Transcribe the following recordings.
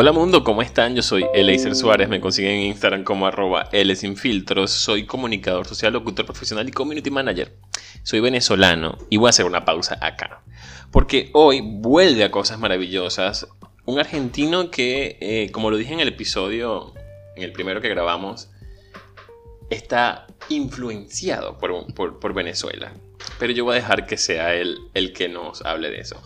Hola mundo, ¿cómo están? Yo soy Eleiser Suárez, me consiguen en Instagram como arroba Filtros. Soy comunicador social, locutor profesional y community manager. Soy venezolano y voy a hacer una pausa acá. Porque hoy vuelve a cosas maravillosas un argentino que, eh, como lo dije en el episodio, en el primero que grabamos, está influenciado por, por Venezuela. Pero yo voy a dejar que sea él el que nos hable de eso.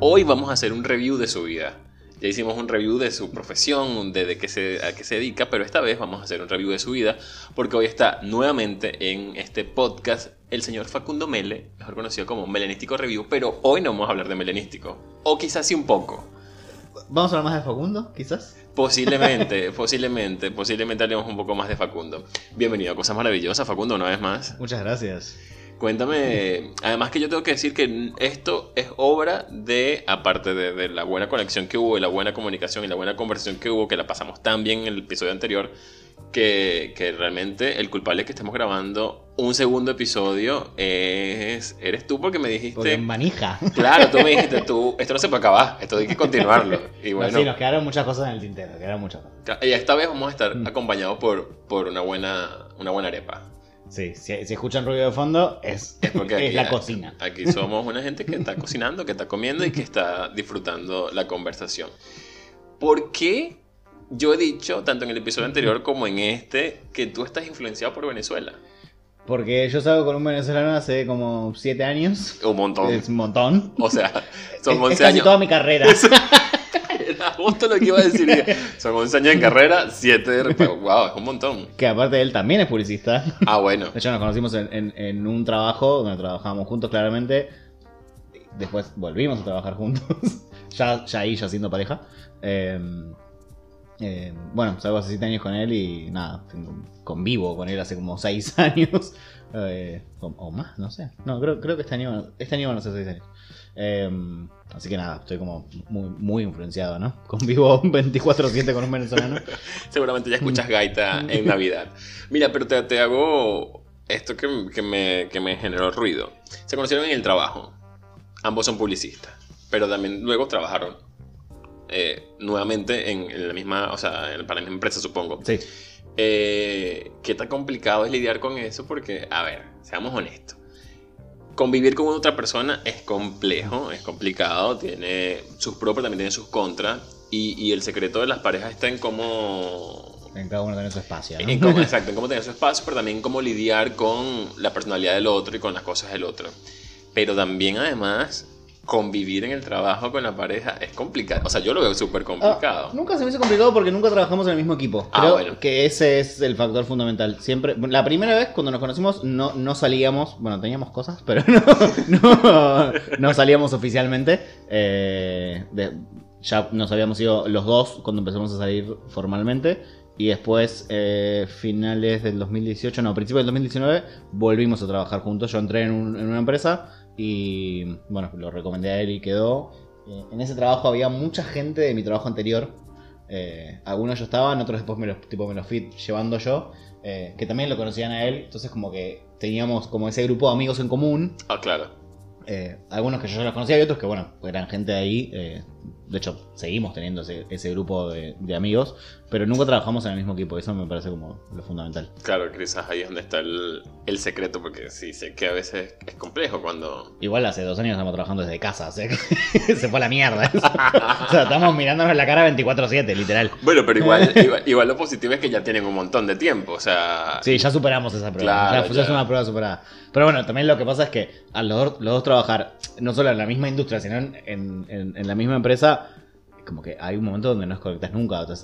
Hoy vamos a hacer un review de su vida. Ya hicimos un review de su profesión, de, qué se, a qué se dedica, pero esta vez vamos a hacer un review de su vida porque hoy está nuevamente en este podcast el señor Facundo Mele, mejor conocido como Melenístico Review, pero hoy no vamos a hablar de Melenístico, o quizás sí un poco. ¿Vamos a hablar más de Facundo, quizás? Posiblemente, posiblemente, posiblemente hablemos un poco más de Facundo. Bienvenido a Cosas Maravillosas, Facundo, una vez más. Muchas gracias. Cuéntame, además que yo tengo que decir que esto es obra de, aparte de, la buena conexión que hubo y la buena comunicación y la buena conversación que hubo, que la pasamos tan bien en el episodio anterior, que, realmente el culpable que estemos grabando un segundo episodio es eres tú porque me dijiste... Porque manija. Claro, tú me dijiste, tú, esto no se puede acabar, esto hay que continuarlo. Y bueno, sí, nos quedaron muchas cosas en el tintero, quedaron muchas cosas. Y esta vez vamos a estar mm. acompañados por, por una, buena, una buena arepa. Sí, si, escuchan ruido de fondo, es, es, la cocina. Aquí somos una gente que está cocinando, que está comiendo y que está disfrutando la conversación. ¿Por qué yo he dicho, tanto en el episodio anterior como en este, que tú estás influenciado por Venezuela? Porque yo salgo con un venezolano hace como 7 años. Un montón. Es un montón. O sea, son 11 es, casi toda mi carrera. Justo lo que iba a decir. Son 11 años en carrera, 7 de Wow, es un montón. Que aparte él también es publicista. Ah, bueno. De hecho, nos conocimos en, un trabajo donde trabajábamos juntos claramente. Después volvimos a trabajar juntos. ya, ya ahí, ya siendo pareja. Em, bueno, salgo hace 7 años con él y nada, convivo con él hace como 6 años. Eh, o, más, no sé. No, creo, creo que este año, este año van a ser 6 años. Em, así que nada, estoy como muy, muy influenciado, ¿no? Convivo 24-7 con un venezolano. Seguramente ya escuchas gaita en Navidad. Mira, pero te, hago esto que, me, que me generó ruido. Se conocieron en el trabajo. Ambos son publicistas. Pero también luego trabajaron eh, nuevamente en, la misma, o sea, para la misma empresa, supongo. Sí. Eh, ¿Qué tan complicado es lidiar con eso? Porque, a ver, seamos honestos convivir con otra persona es complejo, es complicado, tiene sus pros, pero también tiene sus contras. Y, el secreto de las parejas está en cómo... En cada uno tener su espacio. exacto, en cómo tener su espacio, pero también cómo lidiar con la personalidad del otro y con las cosas del otro. Pero también, además, convivir en el trabajo con la pareja es complicado. O sea, yo lo veo súper complicado. Ah, nunca se me hizo complicado porque nunca trabajamos en el mismo equipo. Ah, Creo bueno. que ese es el factor fundamental. Siempre, la primera vez cuando nos conocimos no, no salíamos, bueno, teníamos cosas, pero no, no, salíamos oficialmente. Eh, ya nos habíamos ido los dos cuando empezamos a salir formalmente. Y después, eh, finales del 2018, no, principios del 2019, volvimos a trabajar juntos. Yo entré en, en una empresa y bueno, lo recomendé a él y quedó. Eh, en ese trabajo había mucha gente de mi trabajo anterior. Eh, algunos yo estaban, otros después me los, tipo, me los fui llevando yo. Eh, que también lo conocían a él. Entonces como que teníamos como ese grupo de amigos en común. Ah, claro. algunos que yo ya los conocía y otros que bueno, eran gente de ahí de hecho, seguimos teniendo ese, grupo de, amigos, pero nunca trabajamos en el mismo equipo. Eso me parece como lo fundamental. Claro, quizás ahí es donde está el, secreto, porque sí sé que a veces es complejo cuando. Igual hace dos años estamos trabajando desde casa, se fue a la mierda. o sea, estamos mirándonos la cara 24-7, literal. Bueno, pero igual, igual, lo positivo es que ya tienen un montón de tiempo, o sea. Sí, ya superamos esa prueba. ya, es una prueba superada. Pero bueno, también lo que pasa es que a los, dos trabajar no solo en la misma industria, sino en la misma empresa como que hay un momento donde no es conectas nunca, te,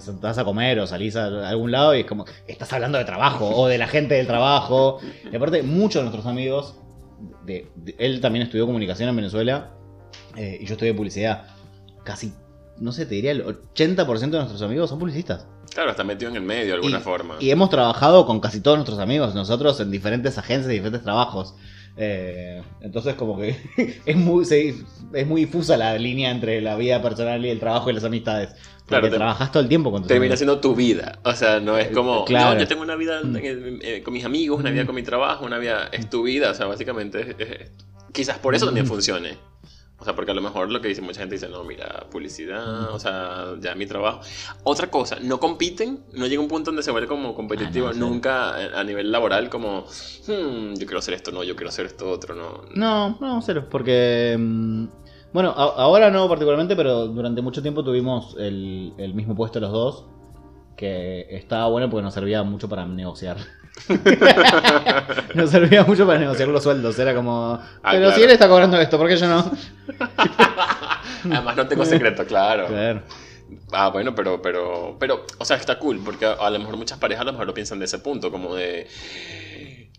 sentás a comer o salís a algún lado y es como, estás hablando de trabajo o de la gente del trabajo. Y aparte, muchos de nuestros amigos, de, él también estudió comunicación en Venezuela eh, y yo estudié publicidad. Casi, no sé, te diría el 80% de nuestros amigos son publicistas. Claro, está metido en el medio de alguna forma. Y hemos trabajado con casi todos nuestros amigos, nosotros en diferentes agencias, diferentes trabajos. Eh, entonces como que es muy, es muy difusa la línea entre la vida personal y el trabajo y las amistades. Porque trabajas todo el tiempo con tus Termina siendo tu vida. O sea, no es como, claro. no, yo tengo una vida mm. con mis amigos, una vida con mi trabajo, una vida, es tu vida. O sea, básicamente, quizás por eso también funcione. O sea, porque a lo mejor lo que dice mucha gente dice, no, mira, publicidad, o sea, ya mi trabajo. Otra cosa, no compiten, no llega un punto donde se vuelve como competitivo, ah, nunca a nivel laboral, como, hmm, yo quiero hacer esto, no, yo quiero hacer esto otro, no. No, no, cero, porque. Mm, bueno, ahora no particularmente, pero durante mucho tiempo tuvimos el, el mismo puesto los dos, que estaba bueno porque nos servía mucho para negociar. Nos servía mucho para negociar los sueldos. Era como. Ah, pero si él está cobrando esto, ¿por qué yo no? Además, no tengo secreto, claro. Ah, bueno, pero, pero, pero, o sea, está cool, porque a, lo mejor muchas parejas a lo mejor lo piensan de ese punto, como de,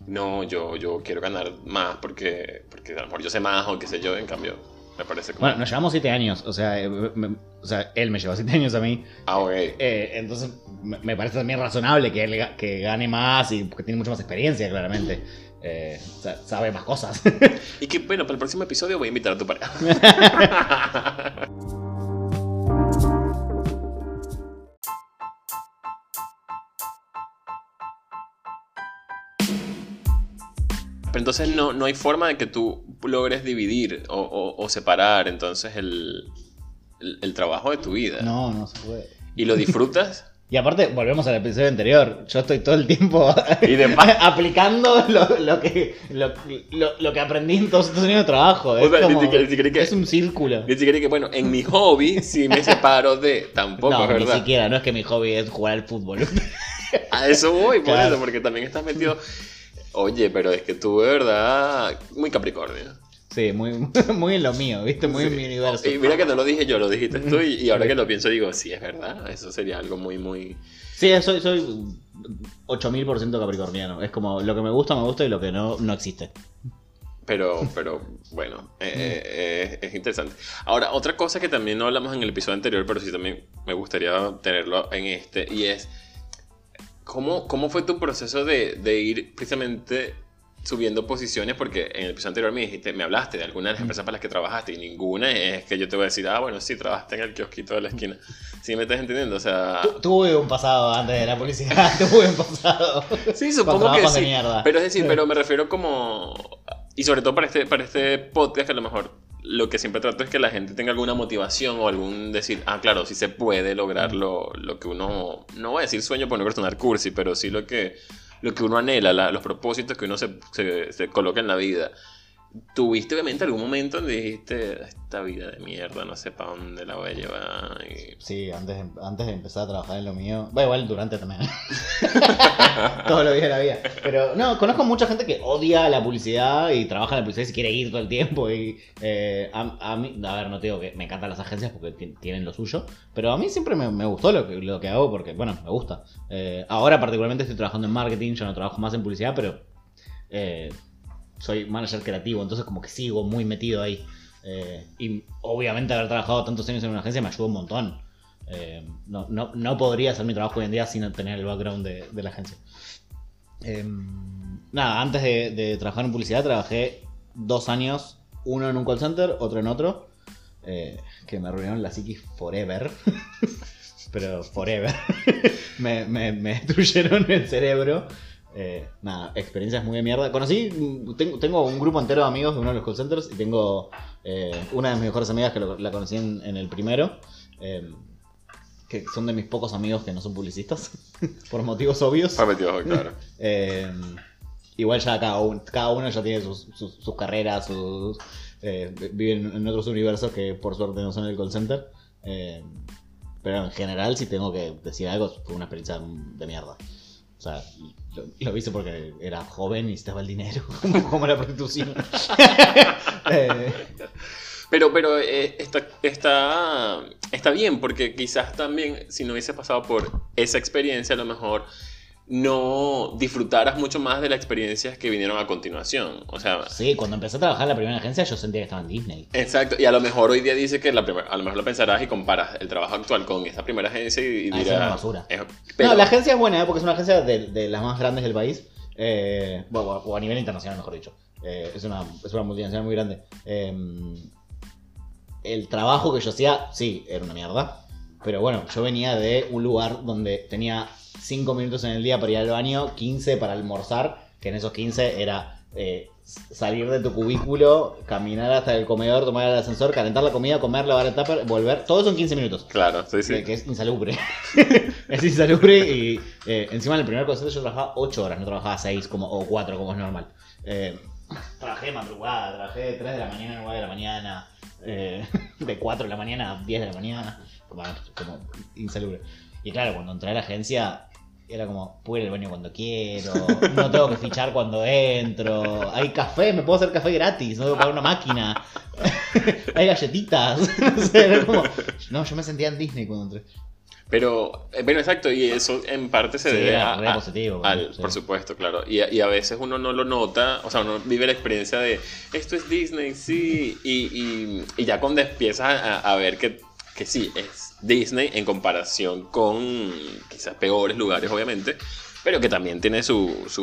no, yo, yo quiero ganar más porque, porque a lo mejor yo sé más o qué sé yo, en cambio, parece Bueno, nos llevamos siete años, o sea, eh, o sea, él me lleva siete años a mí. Ah, ok. Eh, entonces, me parece también razonable que él que gane más y porque tiene mucha más experiencia, claramente. Eh, sabe más cosas. y que, bueno, para el próximo episodio voy a invitar a tu pareja. Pero entonces no, no hay forma de que tú logres dividir o, separar entonces el, trabajo de tu vida. No, no se puede. ¿Y lo disfrutas? Y aparte, volvemos al episodio anterior. Yo estoy todo el tiempo aplicando lo, que, lo, que aprendí en todos estos años de trabajo. Es, un círculo. Ni siquiera que, bueno, en mi hobby sí me separo de. Tampoco, no, ¿verdad? Ni siquiera, no es que mi hobby es jugar al fútbol. A eso voy, por eso, porque también estás metido. Oye, pero es que tú, de verdad, muy Capricornio. Sí, muy, muy en lo mío, ¿viste? Muy en mi universo. Y mira que no lo dije yo, lo dijiste tú, y, ahora que lo pienso digo, sí, es verdad, eso sería algo muy, muy... Sí, soy, soy 8000% capricorniano. Es como lo que me gusta, me gusta y lo que no, no existe. Pero, pero bueno, eh, eh, eh, es interesante. Ahora, otra cosa que también no hablamos en el episodio anterior, pero sí también me gustaría tenerlo en este, y es ¿Cómo, ¿Cómo fue tu proceso de, de, ir precisamente subiendo posiciones? Porque en el episodio anterior me dijiste, me hablaste de algunas de las empresas para las que trabajaste y ninguna es que yo te voy a decir, ah, bueno, sí, trabajaste en el kiosquito de la esquina. ¿Sí me estás entendiendo? O sea... tuve un pasado antes de la publicidad, tuve un pasado. Sí, supongo que sí. Pero es decir, pero me refiero como... Y sobre todo para este, para este podcast que a lo mejor lo que siempre trato es que la gente tenga alguna motivación o algún decir, ah, claro, sí se puede lograr lo, que uno, no voy a decir sueño por no sonar cursi, pero sí lo que, lo que uno anhela, los propósitos que uno se, se, se coloca en la vida. ¿Tuviste obviamente algún momento donde dijiste, esta vida de mierda, no sé para dónde la voy a llevar? Sí, antes, antes de empezar a trabajar en lo mío, va igual durante también. todo lo día de la vida. Pero no, conozco mucha gente que odia la publicidad y trabaja en la publicidad y se quiere ir todo el tiempo. Y eh, a, mí, a ver, no te digo que me encantan las agencias porque tienen lo suyo, pero a mí siempre me, gustó lo que, lo que hago porque, bueno, me gusta. Eh, ahora particularmente estoy trabajando en marketing, yo no trabajo más en publicidad, pero... Eh, soy manager creativo, entonces como que sigo muy metido ahí. Eh, y obviamente haber trabajado tantos años en una agencia me ayudó un montón. Eh, no, no, no, podría hacer mi trabajo hoy en día sin tener el background de, la agencia. Eh, nada, antes de, trabajar en publicidad trabajé dos años, uno en un call center, otro en otro, que me arruinaron la psiquis forever. Pero forever. me, me, me destruyeron el cerebro. Eh, nada, experiencias muy de mierda. Conocí, tengo, un grupo entero de amigos de uno de los call centers y tengo eh, una de mis mejores amigas que la conocí en, el primero, em, que son de mis pocos amigos que no son publicistas, por motivos obvios. Por motivos, claro. Em, igual ya cada uno, cada uno ya tiene sus, carreras, sus, eh, viven en otros universos que por suerte no son el call center. Pero en general, si tengo que decir algo, fue una experiencia de mierda. O sea, lo, hice porque era joven y estaba el dinero, como, la prostitución. Eh, pero, pero eh, está, está, está bien, porque quizás también si no hubiese pasado por esa experiencia, a lo mejor no disfrutaras mucho más de las experiencias que vinieron a continuación. O sea, sí, cuando empecé a trabajar en la primera agencia yo sentía que estaba en Disney. Exacto, y a lo mejor hoy día dice que la a lo mejor lo pensarás y comparas el trabajo actual con esa primera agencia y, ah, dirás... Es basura. No, la agencia es buena, ¿eh? porque es una agencia de, las más grandes del país. Eh, o a nivel internacional, mejor dicho. Eh, es, una, es una multinacional muy grande. Em, el trabajo que yo hacía, sí, era una mierda. Pero bueno, yo venía de un lugar donde tenía 5 minutos en el día para ir al baño, 15 para almorzar, que en esos 15 era eh, salir de tu cubículo, caminar hasta el comedor, tomar el ascensor, calentar la comida, comer, lavar el tupper, volver. Todo son 15 minutos. Claro, sí, sí. Que, es insalubre. es insalubre y eh, encima en el primer concepto yo trabajaba 8 horas, no trabajaba 6 como, o 4 como es normal. Eh, trabajé madrugada, trabajé de 3 de la mañana a 9 de la mañana, eh, de 4 de la mañana a 10 de la mañana, como, como insalubre. Y claro, cuando entré a la agencia era como, puedo ir al baño cuando quiero, no tengo que fichar cuando entro, hay café, me puedo hacer café gratis, no tengo que pagar una máquina, hay galletitas. no, yo me sentía en Disney cuando entré. Pero, eh, bueno, exacto, y eso en parte se debe a, positivo, al, por supuesto, claro. Y, y, a veces uno no lo nota, o sea, uno vive la experiencia de esto es Disney, sí, y, y, ya cuando empiezas a, a ver que, que sí, es Disney en comparación con quizás peores lugares, obviamente, pero que también tiene sus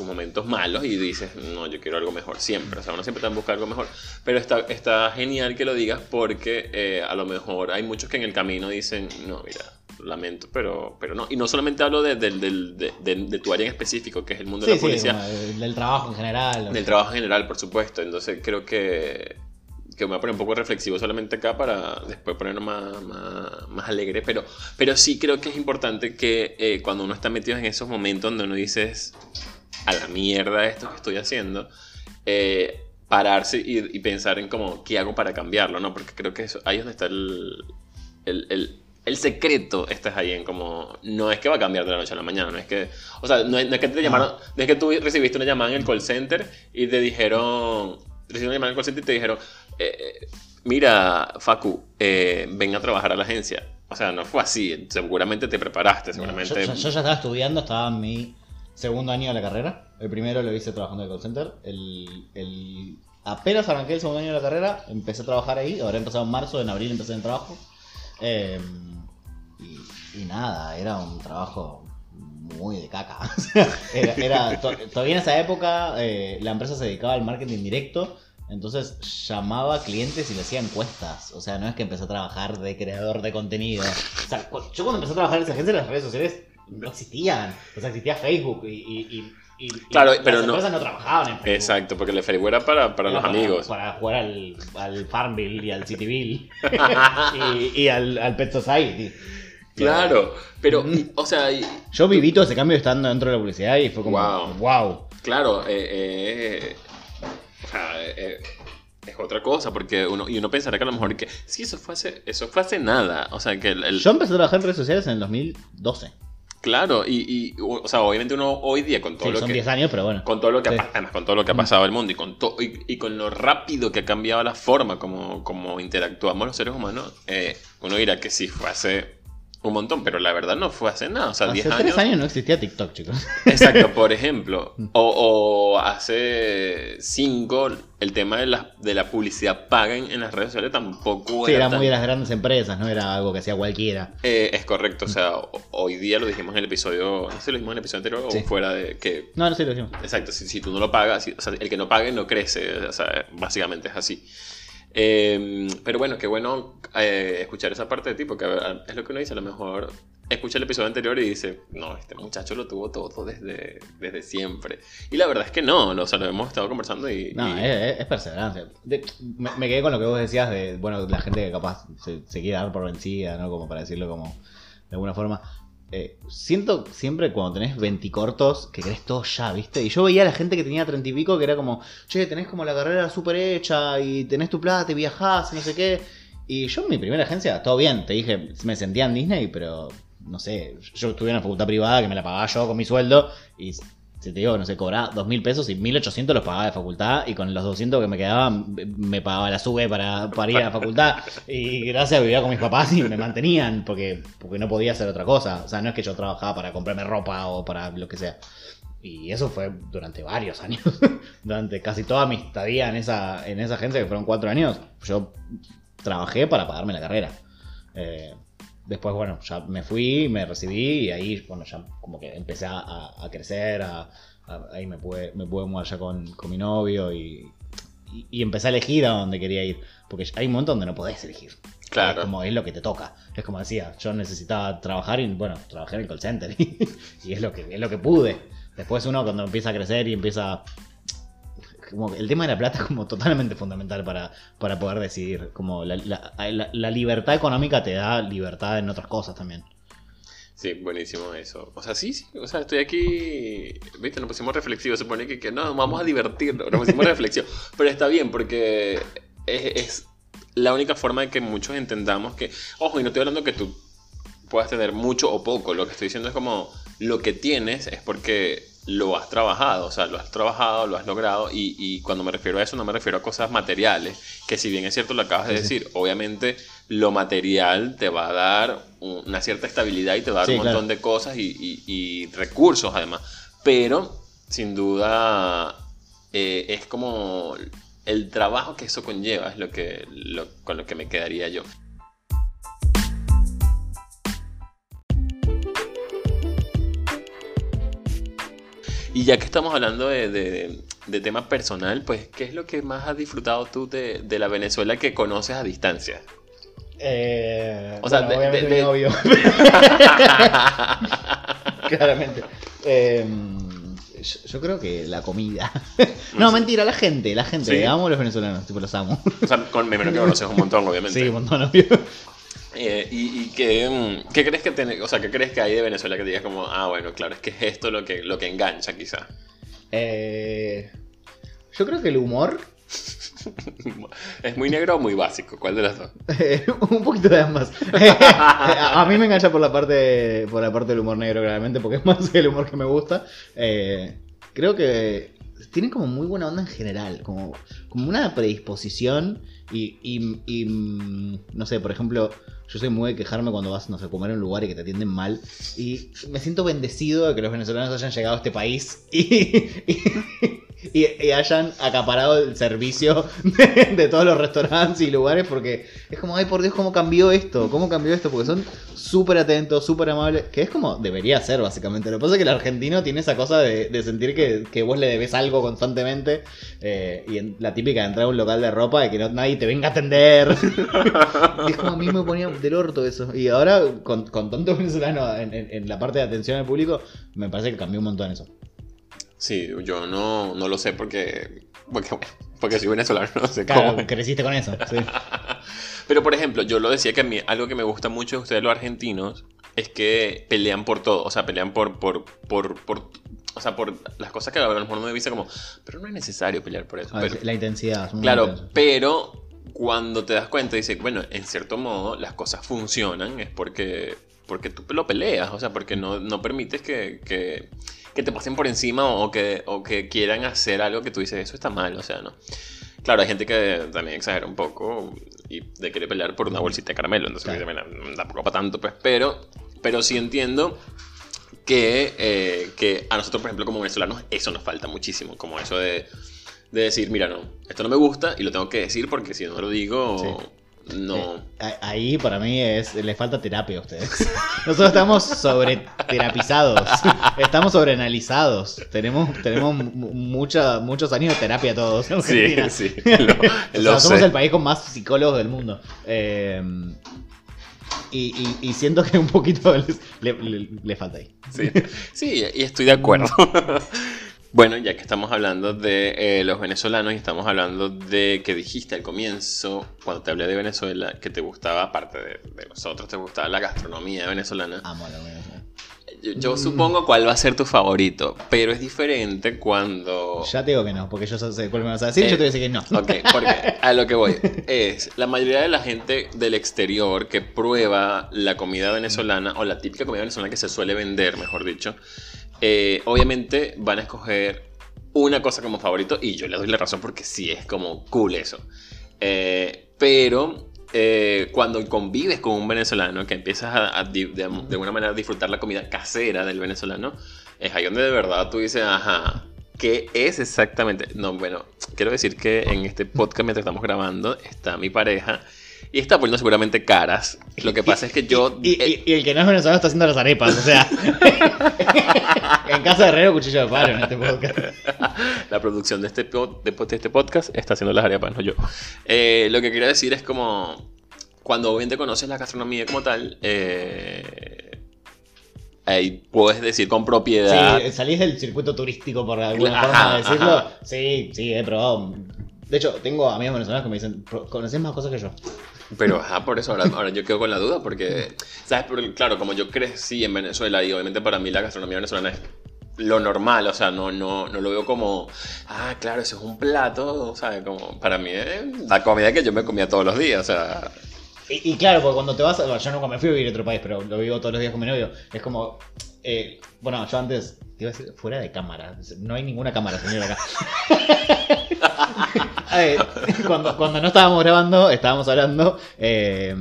momentos malos y dices, no, yo quiero algo mejor siempre. O sea, uno siempre está en busca algo mejor. Pero está, está genial que lo digas porque eh, a lo mejor hay muchos que en el camino dicen, no, mira, lamento, pero, pero no. Y no solamente hablo de, de, tu área en específico, que es el mundo de la policía. del trabajo en general. Del trabajo en general, por supuesto. Entonces creo que que me voy a poner un poco reflexivo solamente acá para después ponerlo más, más, alegre, pero, pero sí creo que es importante que eh, cuando uno está metido en esos momentos donde uno dice a la mierda esto que estoy haciendo, eh, pararse y, pensar en como, ¿qué hago para cambiarlo? ¿no? Porque creo que eso, ahí es donde está el, el, el el secreto está ahí en como no es que va a cambiar de la noche a la mañana no es que o sea no es, que te llamaron no es que tú recibiste una llamada en el call center y te dijeron recibiste una llamada en el call center y te dijeron eh, mira, Facu, eh, ven a trabajar a la agencia. O sea, no fue así. Seguramente te preparaste, seguramente. yo, ya estaba estudiando, estaba en mi segundo año de la carrera. El primero lo hice trabajando en el call center. El, apenas arranqué el segundo año de la carrera, empecé a trabajar ahí. Ahora empezado en marzo, en abril empecé el trabajo. Em, y, nada, era un trabajo muy de caca. era, todavía en esa época eh, la empresa se dedicaba al marketing directo entonces llamaba a clientes y le hacía encuestas. O sea, no es que empecé a trabajar de creador de contenido. O sea, yo cuando empecé a trabajar en esa agencia, las redes sociales no existían. O sea, existía Facebook y, y, claro, pero las empresas no trabajaban en Facebook. Exacto, porque el Facebook era para, para los amigos. Para jugar al, al Farmville y al Cityville y, al, al Pet Society. Claro, pero, o sea... Yo viví todo ese cambio estando dentro de la publicidad y fue como, wow. wow. Claro, eh, eh, eh, es otra cosa, porque uno, y uno pensará que a lo mejor que sí, eso fue hace, eso fue hace nada. O sea, que el, Yo empecé a trabajar en redes sociales en el 2012. Claro, y, o sea, obviamente uno hoy día con todo lo son que 10 años, pero bueno. Con todo lo que ha, con todo lo que ha pasado el mundo y con y, con lo rápido que ha cambiado la forma como, como interactuamos los seres humanos, eh, uno dirá que sí fue hace un montón, pero la verdad no fue hace nada. O sea, hace 10 años. no existía TikTok, chicos. Exacto, por ejemplo. O, hace 5, el tema de la, de la publicidad paga en, las redes sociales tampoco sí, era. muy de las grandes empresas, no era algo que hacía cualquiera. Eh, es correcto, o sea, hoy día lo dijimos en el episodio. No sé si lo dijimos en el episodio anterior o fuera de. que No, no sé, lo dijimos. Exacto, si, si tú no lo pagas, o sea, el que no pague no crece. O sea, básicamente es así. Em, pero bueno, qué bueno eh, escuchar esa parte de ti, porque es lo que uno dice, a lo mejor escucha el episodio anterior y dice, no, este muchacho lo tuvo todo desde, desde siempre. Y la verdad es que no, o sea, lo hemos estado conversando y... No, Es, perseverancia. me, quedé con lo que vos decías de, bueno, la gente que capaz se, se quiere dar por vencida, ¿no? Como para decirlo como de alguna forma. Eh, siento siempre cuando tenés 20 cortos que crees todo ya, ¿viste? Y yo veía a la gente que tenía 30 y pico que era como, che, tenés como la carrera súper hecha y tenés tu plata y viajás y no sé qué. Y yo en mi primera agencia, todo bien, te dije, me sentía en Disney, pero no sé, yo estuve en una facultad privada que me la pagaba yo con mi sueldo y si te digo, no sé, cobraba dos mil pesos y 1800 los pagaba de facultad y con los 200 que me quedaban me pagaba la sube para, para ir a la facultad y gracias vivía con mis papás y me mantenían porque, porque no podía hacer otra cosa. O sea, no es que yo trabajaba para comprarme ropa o para lo que sea. Y eso fue durante varios años. durante casi toda mi estadía en esa, en esa agencia, que fueron cuatro años, yo trabajé para pagarme la carrera. Eh, Después, bueno, ya me fui, me recibí y ahí, bueno, ya como que empecé a, crecer, ahí me pude, me pude mudar ya con, mi novio y, y, empecé a elegir a dónde quería ir. Porque hay un momento donde no podés elegir. Claro. Es como es lo que te toca. Es como decía, yo necesitaba trabajar y bueno, trabajé en el call center y, es, lo que, es lo que pude. Después uno cuando empieza a crecer y empieza... Como el tema de la plata es como totalmente fundamental para, para poder decidir. Como la, la libertad económica te da libertad en otras cosas también. Sí, buenísimo eso. O sea, sí, sí. O sea, estoy aquí. ¿Viste? Nos pusimos reflexivos. Se pone que, que no, vamos a divertirnos. Nos pusimos reflexivos. Pero está bien porque es, la única forma de que muchos entendamos que. Ojo, y no estoy hablando que tú puedas tener mucho o poco. Lo que estoy diciendo es como lo que tienes es porque lo has trabajado, o sea, lo has trabajado, lo has logrado y, y, cuando me refiero a eso no me refiero a cosas materiales, que si bien es cierto lo acabas de decir, obviamente lo material te va a dar una cierta estabilidad y te va a dar un montón de cosas y, recursos además, pero sin duda eh, es como el trabajo que eso conlleva, es lo que, con lo que me quedaría yo. Y ya que estamos hablando de, tema personal, pues, ¿qué es lo que más has disfrutado tú de, la Venezuela que conoces a distancia? Eh, o sea, de, mi novio. Claramente. Em, yo, creo que la comida. no, mentira, la gente, la gente. Amo a los venezolanos, tipo, los amo. o sea, con menos que conoces un montón, obviamente. Sí, un montón, obvio. Eh, y, que, mm, qué crees que o sea, ¿qué crees que hay de Venezuela que digas como, ah, bueno, claro, es que es esto lo que, lo que engancha quizá? Eh, yo creo que el humor... ¿Es muy negro o muy básico? ¿Cuál de las dos? un poquito de ambas. a mí me engancha por la parte por la parte del humor negro, claramente, porque es más el humor que me gusta. Eh, creo que tienen como muy buena onda en general, como, como una predisposición y, y, y, mm, no sé, por ejemplo, yo soy muy de quejarme cuando vas, no a comer en un lugar y que te atienden mal. Y me siento bendecido de que los venezolanos hayan llegado a este país y, hayan acaparado el servicio de, todos los restaurantes y lugares porque es como, ay por Dios, ¿cómo cambió esto? ¿Cómo cambió esto? Porque son súper atentos, súper amables, que es como debería ser básicamente. Lo que pasa es que el argentino tiene esa cosa de, sentir que, vos le debes algo constantemente eh, y la típica de entrar a un local de ropa y que no, nadie te venga a atender. es como a mí me ponía del orto eso. Y ahora con, con tanto venezolano en, en la parte de atención al público, me parece que cambió un montón eso. Sí, yo no, no lo sé porque, porque, porque soy venezolano, no sé claro, creciste con eso, sí. Pero, por ejemplo, yo lo decía que a mí, algo que me gusta mucho de ustedes los argentinos es que pelean por todo, o sea, pelean por, por, por, por o sea, por las cosas que a lo mejor uno me dice como, pero no es necesario pelear por eso. la intensidad. claro, pero cuando te das cuenta y dices, bueno, en cierto modo las cosas funcionan, es porque, porque tú lo peleas, o sea, porque no, no permites que, que que te pasen por encima o que, o que quieran hacer algo que tú dices, eso está mal, o sea, ¿no? Claro, hay gente que también exagera un poco y de quiere pelear por una bolsita de caramelo, entonces tampoco para tanto, pues, pero, pero sí entiendo que, eh, que a nosotros, por ejemplo, como venezolanos, eso nos falta muchísimo, como eso de, de decir, mira, no, esto no me gusta y lo tengo que decir porque si no lo digo, no. Eh, ahí para mí es le falta terapia a ustedes. Nosotros estamos sobre terapizados, estamos sobreanalizados. Tenemos, tenemos muchos años de terapia todos. sí, sí. somos el país con más psicólogos del mundo. Eh, y, siento que un poquito le, falta ahí. Sí, sí, y estoy de acuerdo. Bueno, ya que estamos hablando de eh, los venezolanos y estamos hablando de que dijiste al comienzo, cuando te hablé de Venezuela, que te gustaba, aparte de, nosotros, te gustaba la gastronomía venezolana. Amo la venezolana. Yo, supongo cuál va a ser tu favorito, pero es diferente cuando... Ya te digo que no, porque yo sé cuál me vas a decir, yo te voy a decir que no. Ok, porque a lo que voy es, la mayoría de la gente del exterior que prueba la comida venezolana, o la típica comida venezolana que se suele vender, mejor dicho, eh, obviamente van a escoger una cosa como favorito y yo le doy la razón porque sí es como cool eso. Eh, pero eh, cuando convives con un venezolano que empiezas a, de, alguna manera a disfrutar la comida casera del venezolano, es ahí donde de verdad tú dices, ajá, ¿qué es exactamente? No, bueno, quiero decir que en este podcast mientras estamos grabando está mi pareja y está poniendo seguramente caras. Lo que pasa es que yo. Y, el que no es venezolano está haciendo las arepas, o sea. en casa de Herrero, cuchillo de palo en este podcast. La producción de este, de, este podcast está haciendo las arepas, no yo. Eh, lo que quería decir es como. cuando obviamente conoces la gastronomía como tal, eh, ahí puedes decir con propiedad. Sí, salís del circuito turístico, por alguna forma de decirlo. Sí, sí, he probado. De hecho, tengo amigos venezolanos que me dicen, conoces más cosas que yo. Pero, ajá, por eso ahora, ahora yo quedo con la duda, porque, ¿sabes? Porque, claro, como yo crecí en Venezuela y obviamente para mí la gastronomía venezolana es lo normal, o sea, no, no, no lo veo como, ah, claro, eso es un plato, ¿sabes? Como, para mí es la comida que yo me comía todos los días, o sea... Y, claro, porque cuando te vas, a, yo nunca me fui a vivir a otro país, pero lo vivo todos los días con mi novio, es como, eh, bueno, yo antes, te iba a decir, fuera de cámara, no hay ninguna cámara, señor, acá. cuando, cuando no estábamos grabando, estábamos hablando eh,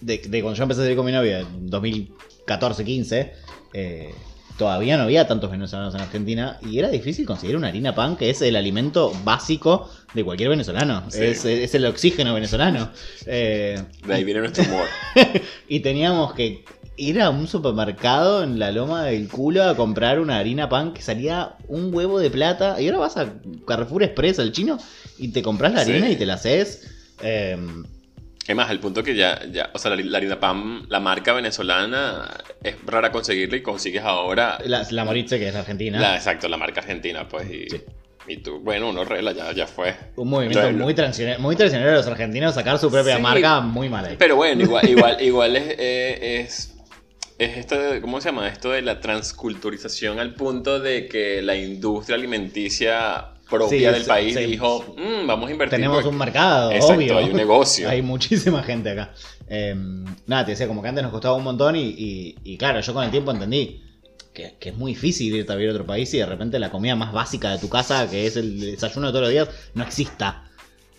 de, de, cuando yo empecé a salir con mi novia en 2014, 15. Eh, todavía no había tantos venezolanos en Argentina y era difícil conseguir una harina pan, que es el alimento básico de cualquier venezolano. Es, el oxígeno venezolano. Eh, de ahí viene nuestro humor. y teníamos que ir a un supermercado en la loma del culo a comprar una harina pan que salía un huevo de plata. Y ahora vas a Carrefour Express, al chino, y te compras la harina y te la haces. Eh, es más, el punto que ya, ya o sea, la, harina pan, la marca venezolana, es rara conseguirla y consigues ahora. La, la Moritze, que es argentina. exacto, la marca argentina, pues. Y, y tú, bueno, uno regla, ya, ya fue. Un movimiento muy, tradicional, muy tradicional de los argentinos sacar su propia marca, muy mal ahí. Pero bueno, igual, igual, igual es, es, es esto, de, ¿cómo se llama? Esto de la transculturización al punto de que la industria alimenticia propia del país dijo, mm, vamos a invertir. Tenemos un mercado, obvio. Hay un negocio. hay muchísima gente acá. Em, nada, te decía, como que antes nos costaba un montón y, claro, yo con el tiempo entendí que, es muy difícil irte a vivir a otro país y de repente la comida más básica de tu casa, que es el desayuno de todos los días, no exista.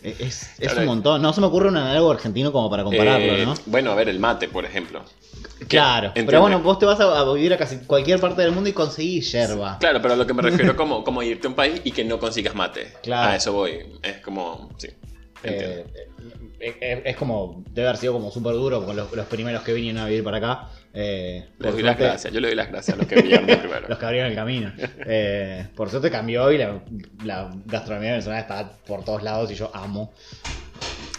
E, es, un montón. No se me ocurre un análogo argentino como para compararlo, eh, ¿no? Bueno, a ver, el mate, por ejemplo. Claro, pero bueno, vos te vas a, vivir a casi cualquier parte del mundo y conseguís yerba. Claro, pero a lo que me refiero como, como irte a un país y que no consigas mate. Claro. A eso voy. Es como, sí. Eh, eh, es, como, debe haber sido como súper duro con los, primeros que vinieron a vivir para acá. Eh, les doy las gracias, yo le doy las gracias a los que vinieron primero. los que abrieron el camino. Eh, por suerte cambió y la, la gastronomía venezolana está por todos lados y yo amo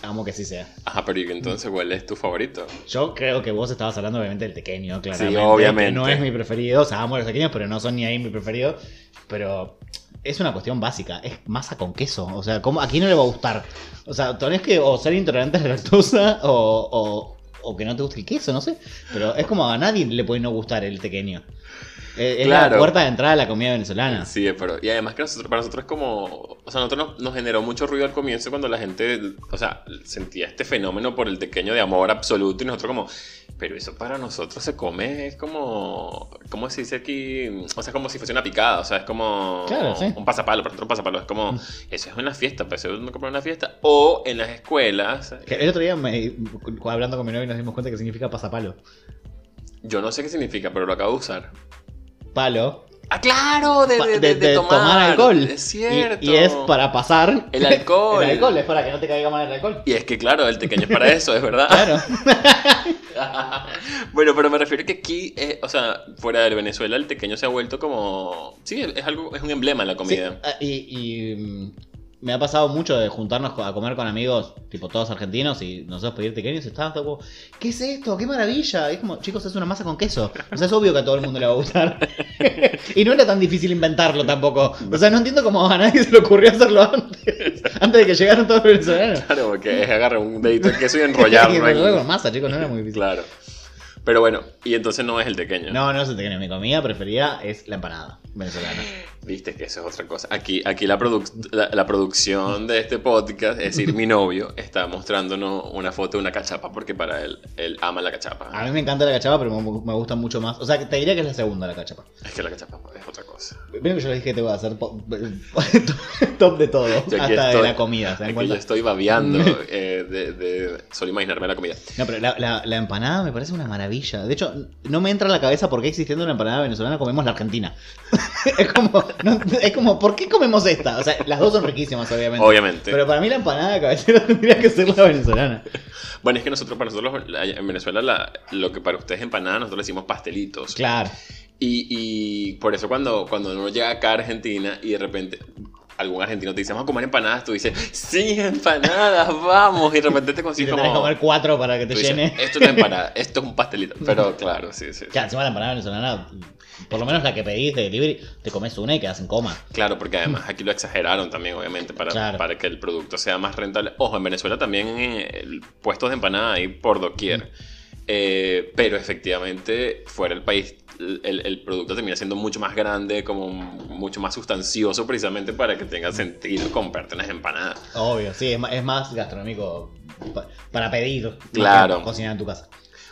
Amo que sí sea. Ajá, pero ¿y entonces cuál es tu favorito? Yo creo que vos estabas hablando obviamente del pequeño, claramente. Sí, obviamente. no es mi preferido, o sea, amo los pequeños, pero no son ni ahí mi preferido. Pero es una cuestión básica, es masa con queso. O sea, ¿cómo, ¿a quién no le va a gustar? O sea, tenés que o ser intolerante a la lactosa o, o, que no te guste el queso, no sé. Pero es como a nadie le puede no gustar el pequeño. Es la puerta de entrada a la comida venezolana. Sí, pero. Y además que para nosotros es como. O sea, nosotros nos, generó mucho ruido al comienzo cuando la gente. O sea, sentía este fenómeno por el pequeño de amor absoluto y nosotros como. Pero eso para nosotros se come, es como. ¿Cómo se dice aquí? O sea, es como si fuese una picada. O sea, es como. Un pasapalo, para nosotros un pasapalo. Es como. Mm. Eso es una fiesta, pues eso es una fiesta. O en las escuelas. El otro día, me, hablando con mi novio, nos dimos cuenta que significa pasapalo. Yo no sé qué significa, pero lo acabo de usar palo. Ah, claro, de, tomar. alcohol. Es cierto. Y, es para pasar. El alcohol. el alcohol es para que no te caiga mal el alcohol. Y es que, claro, el pequeño es para eso, es verdad. Claro. bueno, pero me refiero que aquí, eh, o sea, fuera de Venezuela, el pequeño se ha vuelto como. Sí, es algo, es un emblema en la comida. Ah, y, y mm, me ha pasado mucho de juntarnos a comer con amigos, tipo todos argentinos, y nosotros pedir pequeños y estábamos como, ¿qué es esto? ¡Qué maravilla! Y es como, chicos, es una masa con queso. O sea, es obvio que a todo el mundo le va a gustar. y no era tan difícil inventarlo tampoco. O sea, no entiendo cómo a nadie se le ocurrió hacerlo antes. antes de que llegaran todos los venezolanos. Claro, porque es agarrar un dedito de queso y enrollarlo. y con masa, chicos, no era muy difícil. Claro. Pero bueno, y entonces no es el pequeño. No, no es el pequeño. Mi comida preferida es la empanada venezolana. Viste que eso es otra cosa. Aquí, aquí la, la, producción de este podcast, es decir, mi novio, está mostrándonos una foto de una cachapa porque para él, él ama la cachapa. A mí me encanta la cachapa, pero me, gusta mucho más. O sea, te diría que es la segunda la cachapa. Es que la cachapa es otra cosa. Mira que yo le dije que te voy a hacer top de todo, hasta de la comida. ¿se yo estoy babeando eh, de, de, solo imaginarme la comida. No, pero la, la, empanada me parece una maravilla. De hecho, no me entra en la cabeza por qué existiendo una empanada venezolana comemos la argentina. es como es como, ¿por qué comemos esta? O sea, las dos son riquísimas, obviamente. Obviamente. Pero para mí la empanada cabecera tendría que ser la venezolana. Bueno, es que nosotros, para nosotros en Venezuela, lo que para ustedes es empanada, nosotros le decimos pastelitos. Claro. Y, y por eso cuando, cuando uno llega acá a Argentina y de repente algún argentino te dice, vamos a comer empanadas, tú dices, sí, empanadas, vamos, y de repente te consigues como... comer cuatro para que te llene. esto es una empanada, esto es un pastelito, pero claro, sí, sí. Ya, encima la empanada venezolana, por lo menos la que pedís de delivery, te comes una y quedas en coma. Claro, porque además aquí lo exageraron también, obviamente, para, para que el producto sea más rentable. Ojo, en Venezuela también eh, puestos de empanada hay por doquier. Eh, pero efectivamente, fuera del país, el, producto termina siendo mucho más grande, como mucho más sustancioso, precisamente para que tenga sentido comprarte unas empanadas. Obvio, sí, es más, gastronómico para pedir, claro. cocinar en tu casa.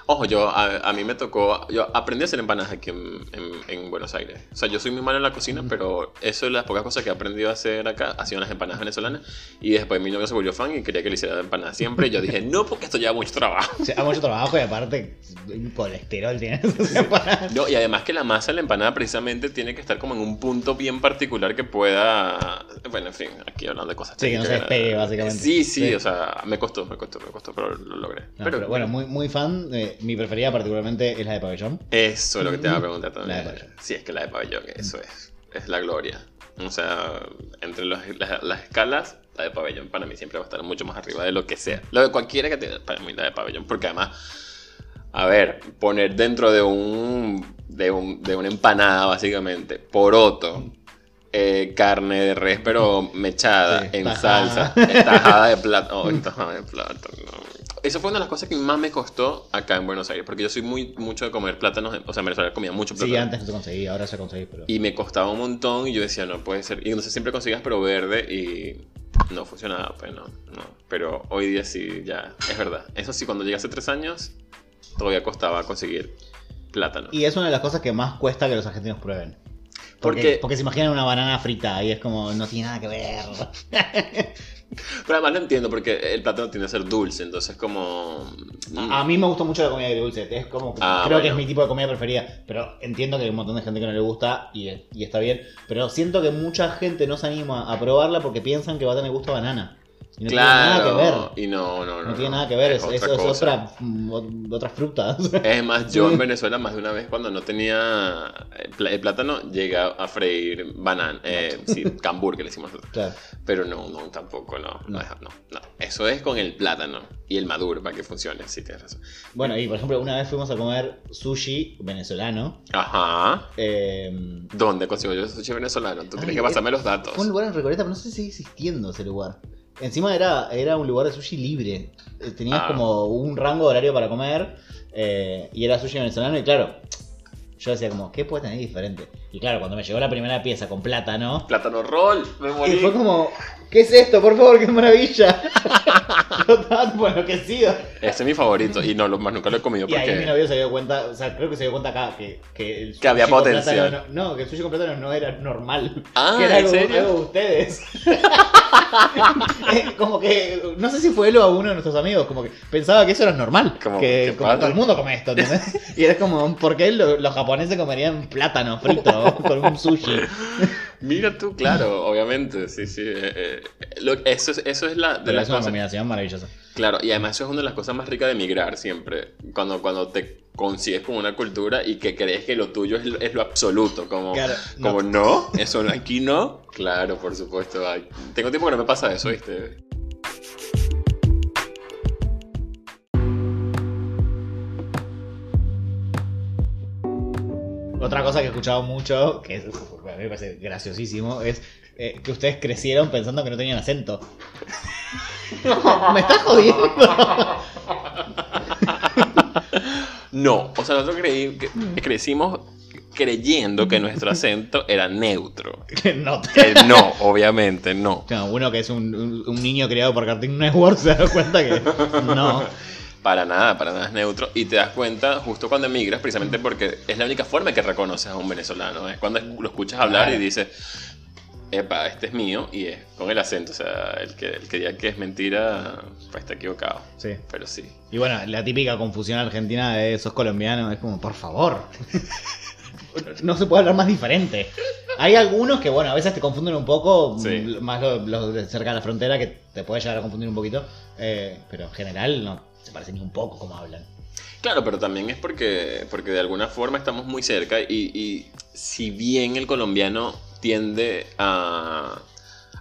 Ojo, yo a, mí me tocó, yo aprendí a hacer empanadas aquí en, Buenos Aires. O sea, yo soy muy malo en la cocina, pero eso es las pocas cosas que he aprendido a hacer acá. Hacía unas empanadas venezolanas y después mi novio se volvió fan y quería que le hiciera empanadas siempre. Y yo dije, no, porque esto lleva mucho trabajo. O sea, mucho trabajo y aparte colesterol tiene No, y además que la masa de la empanada precisamente tiene que estar como en un punto bien particular que pueda, bueno, en fin, aquí hablando de cosas. Sí, que no se despegue básicamente. Sí, sí, o sea, me costó, me costó, me costó, pero lo logré. pero, bueno, muy, muy fan mi preferida particularmente es la de pabellón. Eso es lo que te iba a preguntar también. sí, es que la de pabellón, eso es. Es la gloria. O sea, entre las, escalas, la de pabellón para mí siempre va a estar mucho más arriba de lo que sea. Lo de cualquiera que tenga, para mí la de pabellón, porque además, a ver, poner dentro de un, de, un, de una empanada, básicamente, poroto, eh, carne de res, pero mechada, en salsa, tajada de plato. Oh, tajada de plato, no eso fue una de las cosas que más me costó acá en Buenos Aires, porque yo soy muy mucho de comer plátanos, o sea, en Venezuela comía mucho plátano. Sí, antes no te conseguí, ahora se conseguí, pero... Y me costaba un montón y yo decía, no puede ser. Y entonces siempre conseguías pero verde y no funcionaba, pues no, no. Pero hoy día sí, ya, es verdad. Eso sí, cuando llegué hace tres años, todavía costaba conseguir plátano. Y es una de las cosas que más cuesta que los argentinos prueben. Porque, porque, se imaginan una banana frita y es como, no tiene nada que ver. Pero además lo entiendo porque el plátano tiene que ser dulce, entonces como... A, mí me gusta mucho la comida dulce, es como... Ah, creo que es mi tipo de comida preferida, pero entiendo que hay un montón de gente que no le gusta y, y está bien, pero siento que mucha gente no se anima a probarla porque piensan que va a tener gusto a banana. Y no tiene nada que ver. Y no, no, no. No tiene nada que ver, es, es, otra, mm, otra fruta. Es más, yo en Venezuela más de una vez cuando no tenía el plátano llegué a freír banana, eh, sí, cambur que le hicimos nosotros. Claro. Pero no, no, tampoco, no, no, no, no. Eso es con el plátano y el maduro para que funcione, sí tienes razón. Bueno, y por ejemplo, una vez fuimos a comer sushi venezolano. Ajá. Eh, ¿Dónde consigo yo sushi venezolano? Tú tienes que pasarme los datos. Un lugar en Recoleta, pero no sé si sigue existiendo ese lugar. Encima era, era un lugar de sushi libre. Eh, tenías ah. como un rango horario para comer eh, y era sushi venezolano y claro, yo decía como, ¿qué puede tener diferente? Y claro, cuando me llegó la primera pieza con plátano... Plátano roll, me morí. Y fue como, ¿qué es esto? Por favor, qué maravilla. Yo estaba tipo enloquecido. Este es mi favorito y no, lo, más nunca lo he comido. Y ahí mi novio se dio cuenta, o sea, creo que se dio cuenta acá que, que el sushi Que había potencial. no, que el sushi con plátano no era normal. Ah, que era ¿en algo, serio? algo de ustedes. como que, no sé si fue él o a uno de nuestros amigos, como que pensaba que eso era normal. Como, que como todo el mundo come esto, ¿entendés? y era como, ¿por qué los japoneses comerían plátano frito con un sushi? Mira tú, claro, obviamente, sí, sí. Eh, eh, eso, es, eso es la... De Pero es una combinación maravillosa. Claro, y además eso es una de las cosas más ricas de emigrar siempre. Cuando, cuando te consigues con una cultura y que crees que lo tuyo es lo, absoluto. Como, como no. eso aquí no. Claro, por supuesto. tengo tiempo que no me pasa eso, ¿viste? Otra cosa que he escuchado mucho, que a mí me parece graciosísimo, es eh, que ustedes crecieron pensando que no tenían acento. ¿Me estás jodiendo? no, o sea, nosotros creí, crecimos creyendo que nuestro acento era neutro. no. no, obviamente no. uno que es un, niño criado por Cartoon Network se da cuenta que no. Para nada, para nada es neutro. Y te das cuenta justo cuando emigras, precisamente porque es la única forma que reconoces a un venezolano. Es cuando lo escuchas hablar y dices, epa, este es mío y es con el acento. O sea, el que, el que diga que es mentira, pues está equivocado. Sí. Pero sí. Y bueno, la típica confusión argentina de esos colombianos es como, por favor. no se puede hablar más diferente. Hay algunos que, bueno, a veces te confunden un poco, más los, de cerca de la frontera, que te puede llegar a confundir un poquito, eh, pero en general no parece ni un poco como hablan. Claro, pero también es porque, porque de alguna forma estamos muy cerca y, y si bien el colombiano tiende a,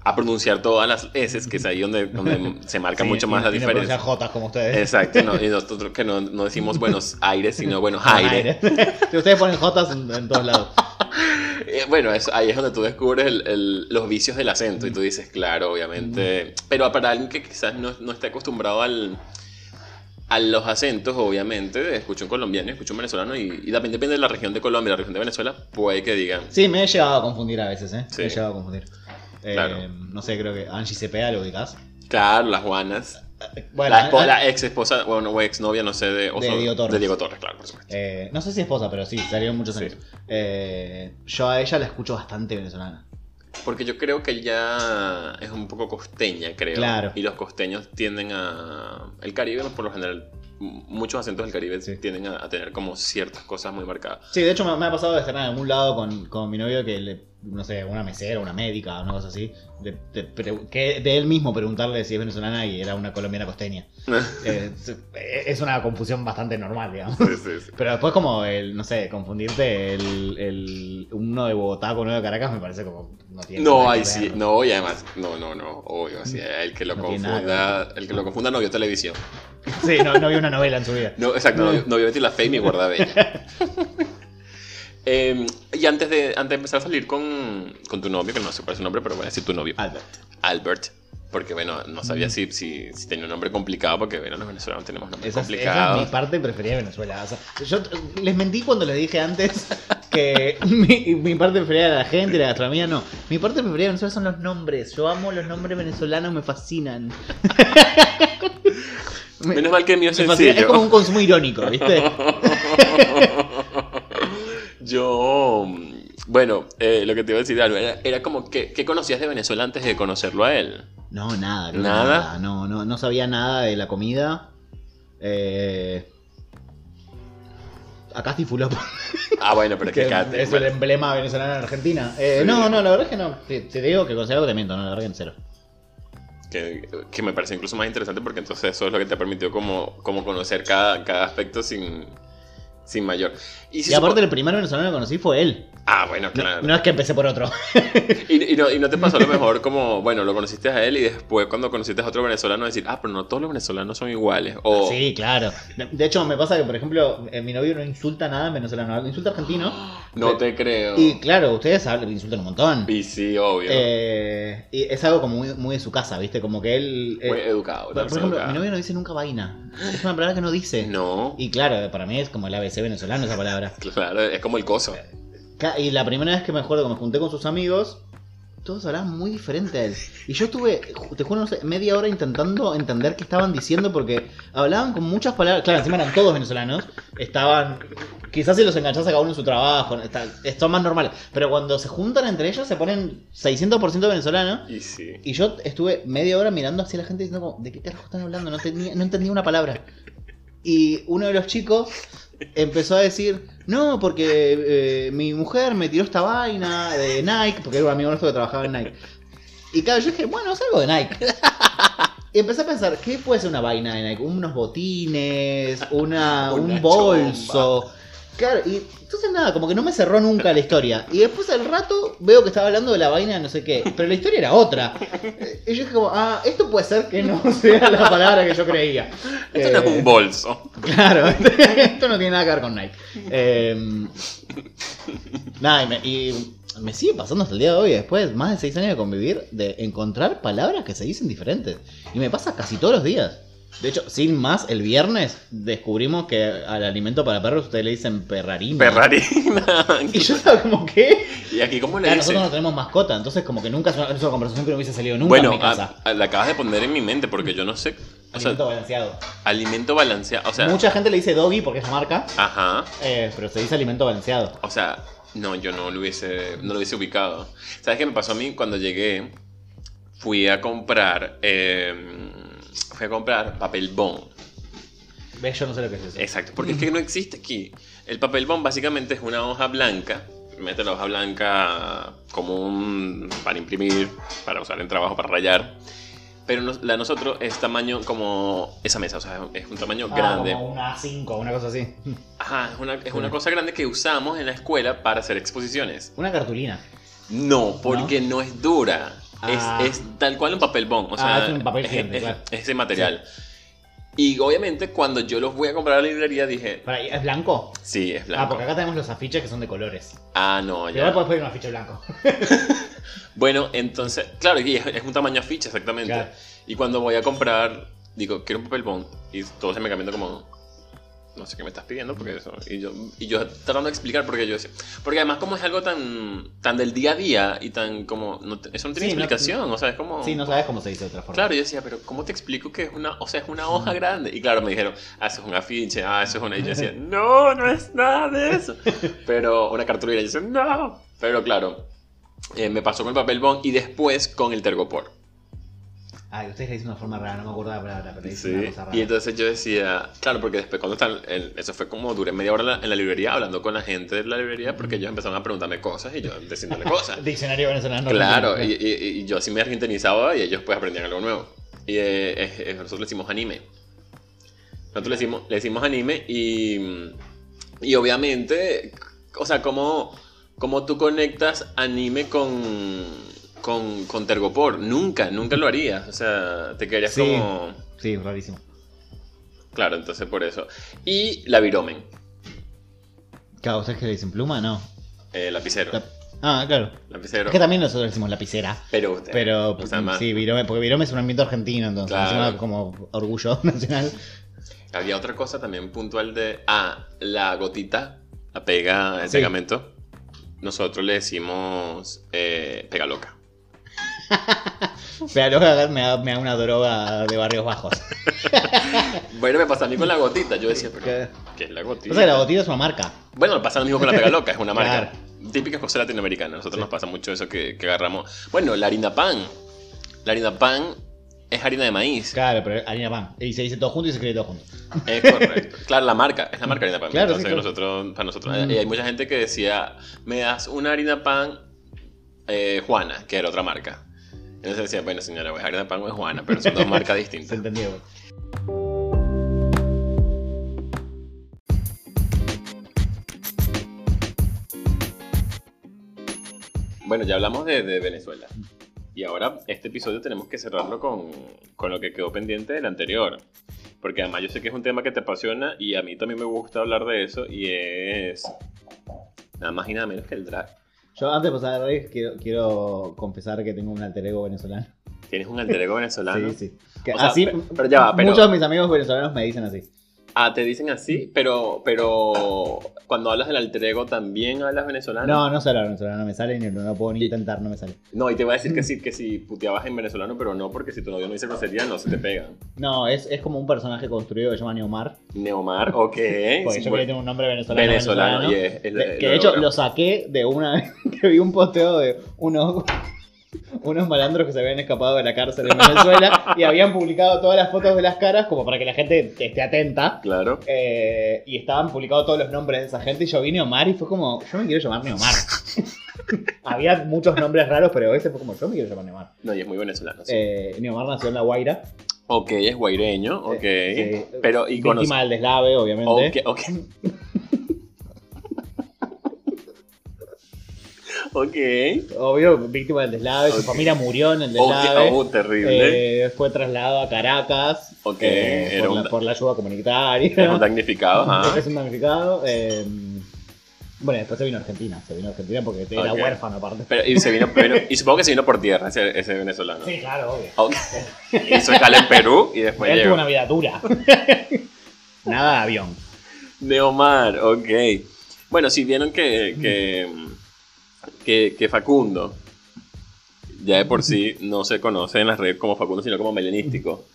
a pronunciar todas las S, que es ahí donde, donde se marca mucho más la diferencia. J como ustedes. Exacto, y nosotros que no, no, decimos buenos aires, sino buenos aires. ustedes ponen J en, todos lados. Eh, bueno, ahí es donde tú descubres el, los vicios del acento y tú dices, claro, obviamente. Pero para alguien que quizás no, no esté acostumbrado al, a los acentos, obviamente, escucho un colombiano, escucho un venezolano y, también depende de la región de Colombia la región de Venezuela, puede que digan. Sí, me he llegado a confundir a veces, ¿eh? Me he llegado a confundir. Eh, no sé, creo que Angie Cepeda lo ubicás. Claro, las Juanas. Bueno, la, ex esposa, bueno, o ex novia, no sé, de, Diego Torres. De Diego Torres, claro, por supuesto. Eh, no sé si esposa, pero sí, salieron muchos años. Eh, yo a ella la escucho bastante venezolana. Porque yo creo que ella es un poco costeña, creo. Claro. Y los costeños tienden a. El Caribe, por lo general, muchos acentos del Caribe tienden a, tener como ciertas cosas muy marcadas. Sí, de hecho me, ha pasado de estar en algún lado con, con mi novio que le no sé, una mesera, una médica, una cosa así, de, que de él mismo preguntarle si es venezolana y era una colombiana costeña. Eh, es una confusión bastante normal, digamos. Pero después como el, no sé, confundirte el, el uno de Bogotá con uno de Caracas me parece como no tiene No, ahí sí, no, y además, no, no, no, obvio, así, el que lo confunda, el que lo confunda no vio televisión. Sí, no, no vio una novela en su vida. No, exacto, no, no vio Betty la Fe y Guardabella. Em, y antes de, antes de empezar a salir con, con tu novio, que no sé cuál es su nombre, pero voy a decir tu novio. Albert. Albert. Porque, bueno, no sabía si, si, tenía un nombre complicado, porque, bueno, los venezolanos tenemos nombres complicados. Esa es mi parte preferida de Venezuela. yo les mentí cuando les dije antes que mi, mi, parte preferida de la gente, la gastronomía, no. Mi parte preferida de Venezuela son los nombres. Yo amo los nombres venezolanos, me fascinan. Menos mal que el mío es sencillo. Es como un consumo irónico, ¿viste? Yo, bueno, eh, lo que te iba a decir, era, como que ¿qué conocías de Venezuela antes de conocerlo a él? No, nada. ¿Nada? No, no, no sabía nada de la comida. Eh... Acá Fulop. Ah, bueno, pero es que, acá Es el emblema venezolano en Argentina. Eh, no, no, la verdad es que no. Te, digo que considero que te miento, no, la verdad que en cero. Que, que, me parece incluso más interesante porque entonces eso es lo que te permitió como, como conocer cada, cada aspecto sin, sin mayor. Y, aparte, el primer venezolano que conocí fue él. Ah, bueno, claro. No, es que empecé por otro. y, no, te pasó lo mejor como, bueno, lo conociste a él y después cuando conociste a otro venezolano decir, ah, pero no todos los venezolanos son iguales. O... Sí, claro. De hecho, me pasa que, por ejemplo, eh, mi novio no insulta nada en venezolano, insulta argentino. No te creo. Y claro, ustedes insultan un montón. Y sí, obvio. Eh, y es algo como muy, de su casa, ¿viste? Como que él... muy educado. Por, ejemplo, mi novio no dice nunca vaina. Es una palabra que no dice. No. Y claro, para mí es como el ABC venezolano esa palabra. Claro, es como el coso. Y la primera vez que me acuerdo que me junté con sus amigos, todos hablaban muy diferente a él. Y yo estuve, te juro, no sé, media hora intentando entender qué estaban diciendo porque hablaban con muchas palabras. Claro, encima eran todos venezolanos. Estaban. Quizás si los enganchás a cada uno en su trabajo, son más normales. Pero cuando se juntan entre ellos se ponen 600% venezolanos. Y, sí. y yo estuve media hora mirando hacia la gente diciendo, como, ¿de qué carajo están hablando? No, tenía, no entendía una palabra. Y uno de los chicos empezó a decir, no, porque eh, mi mujer me tiró esta vaina de Nike, porque era un amigo nuestro que trabajaba en Nike. Y claro, yo dije, bueno, es algo de Nike. Y empecé a pensar, ¿qué puede ser una vaina de Nike? Unos botines, una, un bolso. Claro, y entonces nada, como que no me cerró nunca la historia. Y después al rato veo que estaba hablando de la vaina de no sé qué, pero la historia era otra. Y yo dije como, ah, esto puede ser que no sea la palabra que yo creía. Esto no es un eh, bolso. Claro, esto no tiene nada que ver con Nike. Eh, nada, y me, y me, sigue pasando hasta el día de hoy, después más de seis años de convivir, de encontrar palabras que se dicen diferentes. Y me pasa casi todos los días. De hecho, sin más, el viernes descubrimos que al alimento para perros ustedes le dicen perrarina. Perrarina. y yo estaba como, ¿qué? ¿Y aquí cómo le dicen? Nosotros no tenemos mascota, entonces como que nunca es una, conversación que no hubiese salido nunca en mi casa. Bueno, la acabas de poner en mi mente porque yo no sé. alimento balanceado. Alimento balanceado, o sea... Mucha gente le dice doggy porque es la marca. Ajá. Eh, pero se dice alimento balanceado. O sea, no, yo no lo hubiese, no lo hubiese ubicado. ¿Sabes qué me pasó a mí cuando llegué? Fui a comprar... Eh, fui a comprar papel bond. ¿Ves? Yo no sé lo que es eso. Exacto, porque es que no existe aquí. El papel bond básicamente es una hoja blanca. Mete la hoja blanca común para imprimir, para usar en trabajo, para rayar. Pero la de nosotros es tamaño como esa mesa, o sea, es un tamaño ah, grande. Como una A5, una cosa así. Ajá, es una, es una cosa grande que usamos en la escuela para hacer exposiciones. Una cartulina. No, porque ¿No? es dura. Ah. Es, tal cual un papel bond. O sea, ah, es un papel es, ese material. Y obviamente cuando yo los voy a comprar a la librería dije... ¿Es blanco? Sí, es blanco. Ah, porque acá tenemos los afiches que son de colores. Ah, no, ya. Igual puedes poner un afiche blanco. bueno, entonces, claro, es, un tamaño afiche exactamente. Y cuando voy a comprar, digo, quiero un papel bond. Y todo se me cambia como no sé qué me estás pidiendo, porque eso. Y yo, y yo tratando de explicar porque yo decía. Porque además, como es algo tan, tan del día a día y tan como. eso no tiene explicación, o sea, es como. Sí, no sabes cómo se dice de otra forma. Claro, yo decía, pero ¿cómo te explico que es una. O sea, es una hoja grande? Y claro, me dijeron, ah, eso es un afiche, ah, eso es una. Y yo decía, no, no es nada de eso. Pero una cartulina, y yo decía, no. Pero claro, eh, me pasó con el papel bond y después con el tergopor. Ay, ustedes le dicen una forma rara, no me acuerdo la palabra, pero le dicen una cosa rara. Y entonces yo decía, claro, porque después cuando están, eso fue como duré media hora en la, librería hablando con la gente de la librería porque ellos empezaron a preguntarme cosas y yo diciéndole cosas. Diccionario venezolano. Claro, y, y, yo así me argentinizaba y ellos pues aprendían algo nuevo. Y eh, nosotros le decimos anime. Nosotros le decimos, le decimos anime y, y obviamente, o sea, ¿cómo, cómo tú conectas anime con con, con Tergopor. Nunca, nunca lo harías. O sea, te quedarías como. Sí, rarísimo. Claro, entonces por eso. Y la viromen. Claro, ¿ustedes que le dicen pluma? No. Eh, lapicero. Ah, claro. Lapicero. Es que también nosotros decimos lapicera. Pero usted. Pero, sí, virome, porque virome es un ambiente argentino, entonces. Claro. como orgullo nacional. Había otra cosa también puntual de. Ah, la gotita, la pega, el pegamento. Nosotros le decimos eh, pega loca. Pero me da, me da una droga de barrios bajos. bueno, me pasa a mí con la gotita. Yo decía, pero ¿qué, es la gotita? O sea, la gotita es una marca. Bueno, pasa lo mismo con la pega loca, es una marca. Típica cosa latinoamericana. Nosotros nos pasa mucho eso que, que agarramos. Bueno, la harina pan. La harina pan es harina de maíz. Claro, pero harina pan. Y se dice todo junto y se escribe todo junto. Es correcto. claro, la marca, es la marca harina pan. Claro, Entonces, nosotros, para nosotros, mm. hay mucha gente que decía, me das una harina pan eh, Juana, que era otra marca. Entonces decía, bueno señora, voy a harina pan o es Juana, pero son dos marcas distintas. Se entendió. Bueno, ya hablamos de, Venezuela. Y ahora este episodio tenemos que cerrarlo con, con, lo que quedó pendiente del anterior. Porque además yo sé que es un tema que te apasiona y a mí también me gusta hablar de eso y es nada más y nada menos que el drag. Yo antes de pasar a quiero, quiero confesar que tengo un alter ego venezolano. ¿Tienes un alter ego venezolano? sí, sí. así, pero, ya va, Muchos de mis amigos venezolanos me dicen así. Ah, te dicen así, pero, pero cuando hablas del alter ego también hablas venezolano. No, no sé hablar venezolano, no me sale ni no, puedo ni intentar, no me sale. No, y te voy a decir que sí, que si puteabas en venezolano, pero no, porque si tu novio no dice grosería, no se te pega. No, es, es como un personaje construido que se llama Neomar. Neomar, ok. porque yo quería tener un nombre venezolano. Venezolano, es, que de hecho lo saqué de una vez que vi un posteo de uno unos malandros que se habían escapado de la cárcel en Venezuela y habían publicado todas las fotos de las caras como para que la gente esté atenta. Claro. Eh, y estaban publicados todos los nombres de esa gente y yo vine Omar y fue como, yo me quiero llamar Neomar. Había muchos nombres raros, pero ese fue como, yo me quiero llamar Neomar. No, y es muy venezolano. Sí. Eh, Neomar nació en La Guaira. Ok, es guaireño, ok. Pero, y Víctima del deslave, obviamente. Ok, ok. Ok. Obvio, víctima del deslave. Su familia murió en el deslave. Oh, terrible. Eh, fue trasladado a Caracas. Ok. Eh, por, la, por, la, ayuda comunitaria. Es un damnificado. Ajá. Es un damnificado. Eh, bueno, después se vino a Argentina. Se vino a Argentina porque era huérfano aparte. Pero, y, se vino, y supongo que se vino por tierra ese, ese venezolano. Sí, claro, obvio. Okay. Hizo escala en Perú y después Él llegó. tuvo una vida dura. Nada de avión. De Omar, ok. Bueno, si vieron que, que que, Facundo, ya de por sí no se conoce en las redes como Facundo, sino como melenístico.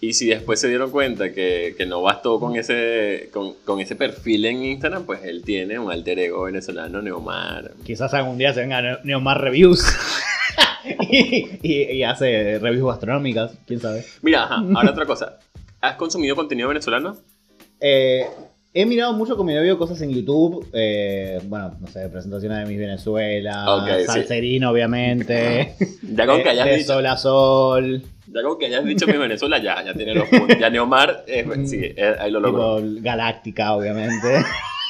Y si después se dieron cuenta que, no bastó con ese, con, ese perfil en Instagram, pues él tiene un alter ego venezolano, Neomar. Quizás algún día se venga Neomar Reviews. y, hace reviews gastronómicas, quién sabe. Mira, ahora otra cosa. ¿Has consumido contenido venezolano? Eh, He mirado mucho con mi novio cosas en YouTube. Eh, bueno, no sé, presentaciones de Miss Venezuela, okay, Salserín, obviamente. Ya con que hayas de, Sol a Sol. Ya con que hayas dicho Miss Venezuela, ya, ya tiene los puntos. Ya Neomar, eh, pues, sí, eh, ahí lo logró. Galáctica, obviamente.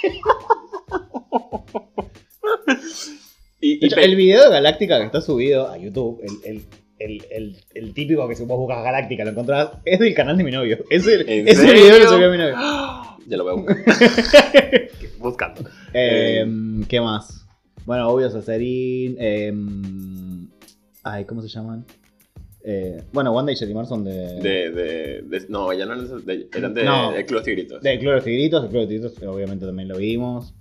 y, el video de Galáctica que está subido a YouTube, el, el, el, típico que si vos buscas Galáctica, lo encontrás, es del canal de mi novio. Es el, es el video que subió mi novio. Ya lo veo buscando. Eh, ¿Qué más? Bueno, obvio, Cesarín. Eh, ay, ¿cómo se llaman? Eh, bueno, Wanda y Sherry son de... De, de, No, ya no eran de, eran de, no, de Club Tigritos. De Club Tigritos, de Club Tigritos obviamente también lo vimos.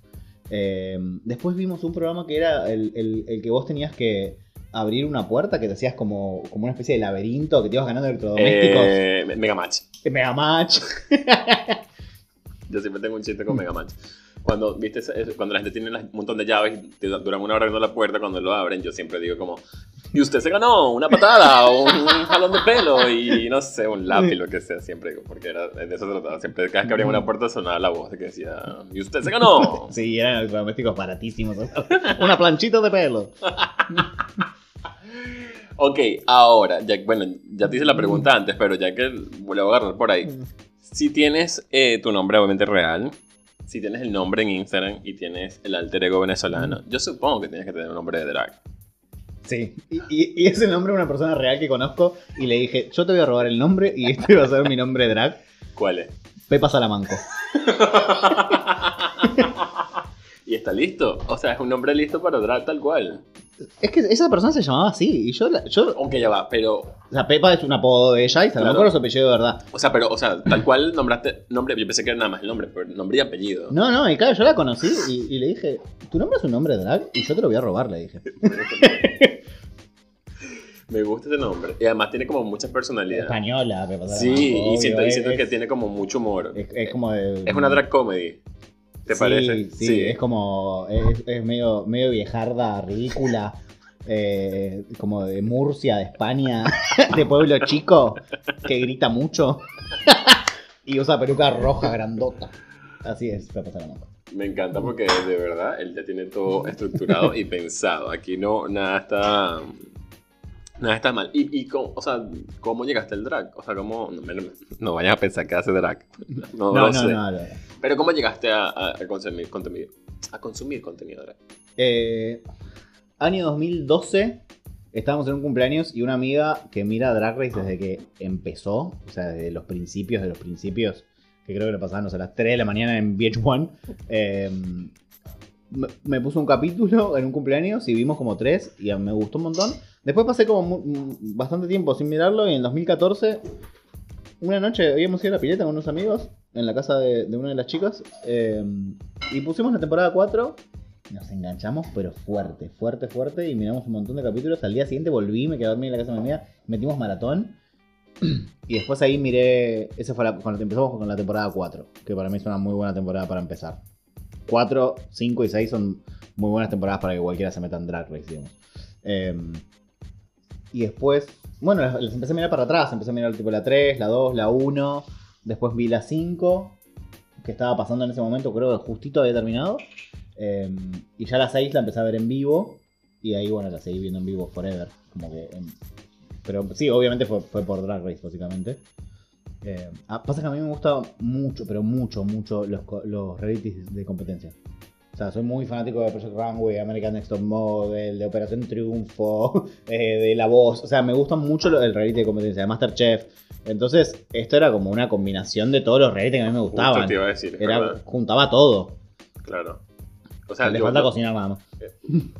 Eh, después vimos un programa que era el, el, el, que vos tenías que abrir una puerta, que te hacías como, como una especie de laberinto, que te ibas ganando electrodomésticos. Eh, Mega Match. Mega Match. Yo siempre tengo un chiste con Mega Match cuando, ¿viste? cuando la gente tiene un montón de llaves y te duran una hora abriendo la puerta, cuando lo abren, yo siempre digo como, y usted se ganó una patada o un, jalón de pelo y no sé, un lápiz, lo que sea, siempre digo, porque era, de eso se trataba. Siempre cada vez que abrían una puerta sonaba la voz de que decía, y usted se ganó. Sí, eran domésticos baratísimos. una planchita de pelo. ok, ahora, ya, bueno, ya te hice la pregunta antes, pero ya que le voy a agarrar por ahí. Si tienes eh, tu nombre obviamente real, si tienes el nombre en Instagram y tienes el alter ego venezolano, yo supongo que tienes que tener un nombre de drag. Sí, y, es el nombre de una persona real que conozco y le dije, yo te voy a robar el nombre y este va a ser mi nombre de drag. ¿Cuál es? Pepa Salamanco. ¿Y está listo? O sea, es un nombre listo para drag tal cual. Es que esa persona se llamaba así. Y yo, yo Aunque ya va, pero. O sea, Pepa es un apodo de ella y Salamanco claro. es su apellido de verdad. O sea, pero, o sea, tal cual nombraste. Nombre, yo pensé que era nada más el nombre, pero nombre y apellido. No, no, y claro, yo la conocí y, le dije, ¿tu nombre es un nombre drag? Y yo te lo voy a robar, le dije. Me gusta ese nombre. Y además tiene como muchas personalidades. Española, Pepa Sí, y siento, que tiene como mucho humor. Es, como de, Es una drag comedy. ¿Te parece? Sí, es como. Es, medio, medio viejarda, ridícula. Eh, como de Murcia, de España, de pueblo chico, que grita mucho. y usa peluca roja grandota. Así es, Pepa Salamanca. Me encanta porque de verdad él ya tiene todo estructurado y pensado. Aquí no, nada está. Nada está mal. ¿Y, y cómo, o sea, cómo llegaste al drag? O sea, ¿cómo.? No, vayas a pensar que hace drag. No, no, no, no, Pero ¿cómo llegaste a, consumir contenido? A consumir contenido drag. Eh, año 2012. Estábamos en un cumpleaños y una amiga que mira Drag Race desde que empezó, o sea, desde los principios de los principios, que creo que lo pasábamos a las 3 de la mañana en VH1, em, me puso un capítulo en un cumpleaños y vimos como tres y me gustó un montón. Después pasé como bastante tiempo sin mirarlo y en 2014, una noche habíamos ido a la pileta con unos amigos en la casa de, una de las chicas em, y pusimos la temporada 4 nos enganchamos, pero fuerte, fuerte, fuerte. Y miramos un montón de capítulos. Al día siguiente volví, me quedé a dormir en la casa de mi amiga. Metimos maratón. Y después ahí miré. Esa fue cuando empezamos con la temporada 4. Que para mí es una muy buena temporada para empezar. 4, 5 y 6 son muy buenas temporadas para que cualquiera se meta en Drag Race, y después. Bueno, les, empecé a mirar para atrás. Empecé a mirar tipo la 3, la 2, la 1. Después vi la 5. Que estaba pasando en ese momento, creo que justito había terminado. Em, y ya la 6 la empecé a ver en vivo. Y ahí, bueno, la seguí viendo en vivo forever. Como que. Em, pero sí, obviamente fue, por Drag Race, básicamente. Eh, pasa que a mí me gusta mucho, pero mucho, mucho los, los realities de competencia. O sea, soy muy fanático de Project Runway, American Next Top Model, de Operación Triunfo, eh, de La Voz. O sea, me gusta mucho el reality de competencia, de Masterchef. Entonces, esto era como una combinación de todos los realities que a mí me gustaban. Te iba a decir, era, juntaba todo. Claro. O sea, le falta cocinar nada más. Eh,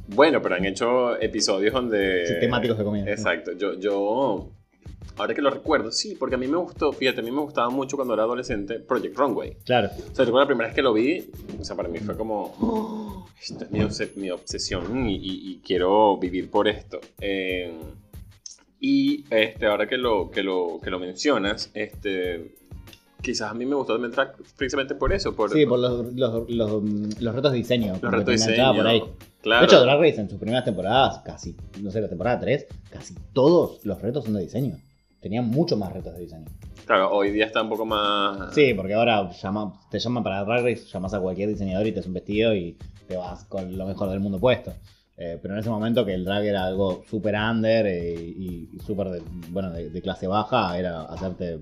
bueno, pero han hecho episodios donde. Sí, temáticos de comida. Exacto. Yo, yo. Ahora que lo recuerdo, sí, porque a mí me gustó, fíjate, a mí me gustaba mucho cuando era adolescente Project Runway. Claro. O sea, recuerdo la primera vez que lo vi, o sea, para mí fue como, oh, esta es mi, obsesión y, quiero vivir por esto. Eh, y este, ahora que lo, que lo, que lo mencionas, este, quizás a mí me gustó también track precisamente por eso. Por, sí, por los, los, los, retos de diseño. Los retos de diseño. Por ahí. Claro. De hecho, Drag Race en sus primeras temporadas, casi, no sé, la temporada 3, casi todos los retos son de diseño. Tenían mucho más retos de diseño. Claro, hoy día está un poco más. Sí, porque ahora llama, te llaman para Drag Race, llamas a cualquier diseñador y te haces un vestido y te vas con lo mejor del mundo puesto. Eh, pero en ese momento que el drag era algo súper under eh, y, súper de, bueno, de, clase baja, era hacerte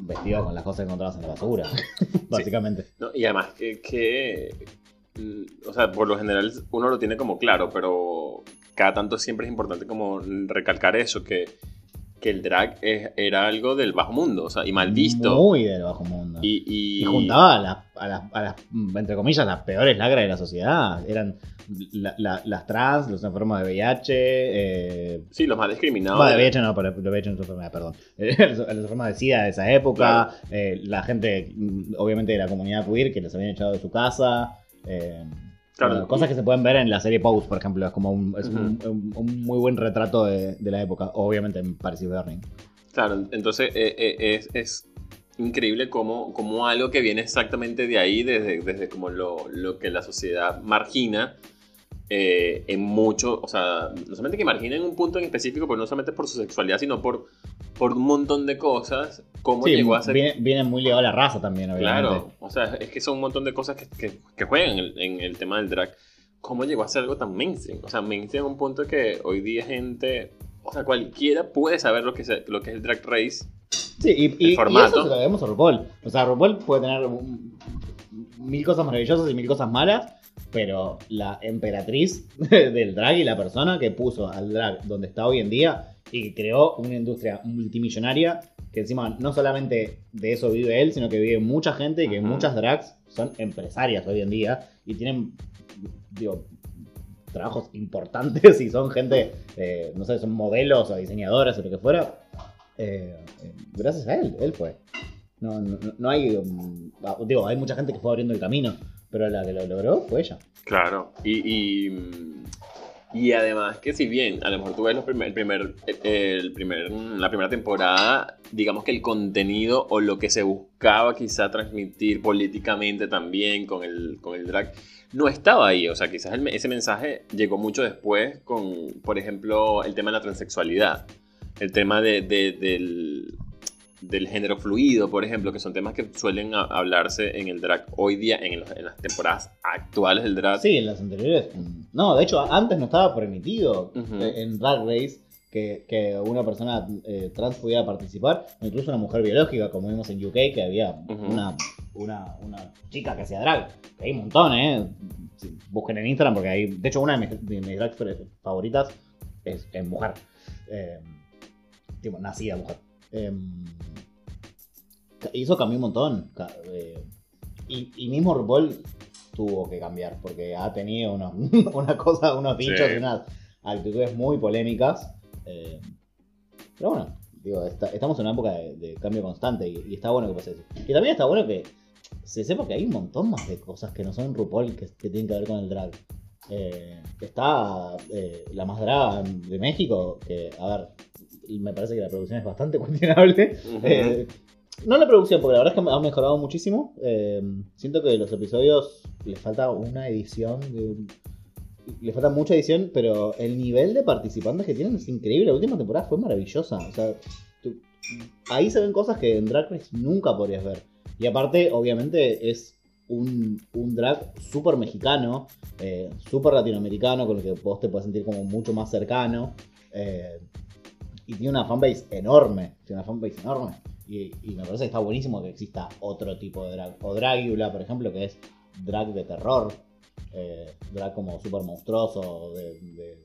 vestido con las cosas que encontrabas en la basura, básicamente. y además que, mm, o sea, por lo general uno lo tiene como claro, pero cada tanto siempre es importante como recalcar eso, que que el drag era algo del bajo mundo, o sea, y mal visto. Muy del bajo mundo. Y, juntaba a las, entre comillas, las peores lacras de la sociedad. Eran las trans, los enfermos de VIH. Eh, sí, los más discriminados. de VIH no, pero VIH no es enfermedad, perdón. los enfermos de SIDA de esa época. Eh, la gente, obviamente, de la comunidad queer que les habían echado de su casa. Eh, cosas que se pueden ver en la serie Pose, por ejemplo. Es como un, muy buen retrato de, la época. Obviamente en Paris y Burning. Claro, entonces eh, eh, es, increíble como, como algo que viene exactamente de ahí, desde, desde como lo, lo que la sociedad margina eh, en mucho, o sea, no solamente que marginen un punto en específico, pero no solamente por su sexualidad, sino por, por un montón de cosas, cómo llegó a ser... Viene, muy ligado a la raza también, obviamente. Claro, o sea, es que son un montón de cosas que, que, juegan en el, tema del drag. ¿Cómo llegó a ser algo tan mainstream? O sea, mainstream a un punto que hoy día gente, o sea, cualquiera puede saber lo que es, lo que es el drag race. Sí, y, formato. y eso se lo debemos a RuPaul. O sea, RuPaul puede tener mil cosas maravillosas y mil cosas malas, pero la emperatriz del drag y la persona que puso al drag donde está hoy en día y creó una industria multimillonaria que encima no solamente de eso vive él, sino que vive mucha gente y que muchas drags son empresarias hoy en día y tienen, digo, trabajos importantes y son gente, eh, no sé, son modelos o diseñadoras o lo que fuera. Eh, eh, gracias a él, él fue. No, no, no hay, um, digo, hay mucha gente que fue abriendo el camino, pero la que lo logró fue ella. Claro, y, y, además que si bien a lo mejor tú ves el primer, el primer, la primera temporada, digamos que el contenido o lo que se buscaba quizá transmitir políticamente también con el, con el drag, no estaba ahí. O sea, quizás ese mensaje llegó mucho después con, por ejemplo, el tema de la transexualidad, el tema de, del del género fluido, por ejemplo, que son temas que suelen hablarse en el drag hoy día, en, las temporadas actuales del drag. Sí, en las anteriores. No, de hecho, antes no estaba permitido eh, en Drag Race que, una persona eh, trans pudiera participar, o incluso una mujer biológica, como vimos en UK, que había una, una, chica que hacía drag. hay un montón, ¿eh? busquen en Instagram porque hay. De hecho, una de mis, de drags favoritas es, mujer. Eh, tipo, nacida mujer. Y eso cambió un montón. Eh, y, mismo RuPaul tuvo que cambiar porque ha tenido unos, una cosa, unos dichos y unas actitudes muy polémicas. Eh, pero bueno, digo, estamos en una época de, cambio constante y, está bueno que pase eso. Y también está bueno que se sepa que hay un montón más de cosas que no son RuPaul que, tienen que ver con el drag. Eh, está la más draga de México, que, a ver, me parece que la producción es bastante cuestionable. Eh, no la producción, porque la verdad es que ha mejorado muchísimo. Eh, siento que los episodios le falta una edición. le falta mucha edición, pero el nivel de participantes que tienen es increíble. La última temporada fue maravillosa. O sea, ahí se ven cosas que en Drag Race nunca podrías ver. Y aparte, obviamente, es un, drag súper mexicano, eh, súper latinoamericano, con el que vos te puedes sentir como mucho más cercano. Eh, y tiene una fanbase enorme. Tiene una fanbase enorme. Y, me parece que está buenísimo que exista otro tipo de drag. O Dragula, por ejemplo, que es drag de terror. Eh, drag como súper monstruoso. De,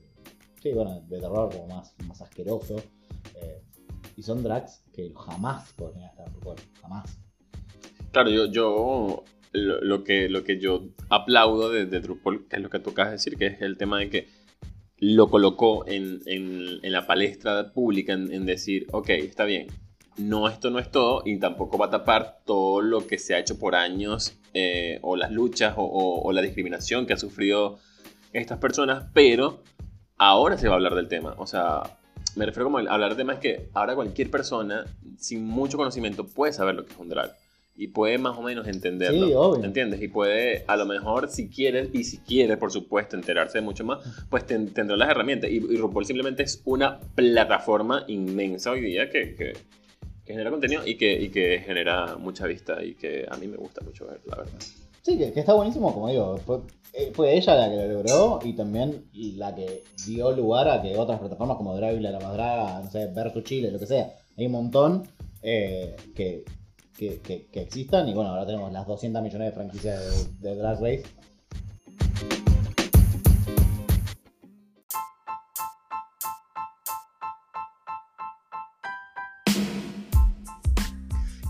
sí, bueno, de terror como más, más asqueroso. Eh, y son drags que jamás podrían estar por jamás. Claro, yo, yo lo, que, lo que yo aplaudo de, de Drupal, que es lo que tú acabas de decir, que es el tema de que lo colocó en, la palestra pública en, decir, ok, está bien, no, esto no es todo y tampoco va a tapar todo lo que se ha hecho por años eh, o las luchas o, la discriminación que han sufrido estas personas, pero ahora se va a hablar del tema. O sea, me refiero como a hablar del tema es que ahora cualquier persona sin mucho conocimiento puede saber lo que es un drag y puede más o menos entenderlo. Sí, obvio. ¿Entiendes? Y puede, a lo mejor, si quieres, y si quiere, por supuesto, enterarse de mucho más, pues tendrá las herramientas. Y, y, RuPaul simplemente es una plataforma inmensa hoy día que, que, genera contenido y que, y que genera mucha vista y que a mí me gusta mucho ver, la verdad. Sí, que, está buenísimo, como digo, fue, eh, fue, ella la que lo logró y también la que dio lugar a que otras plataformas como Dragula, La Más no sé, Vertu Chile, lo que sea, hay un montón eh, que que, que, existan. Y bueno, ahora tenemos las 200 millones de franquicias de, Drag Race.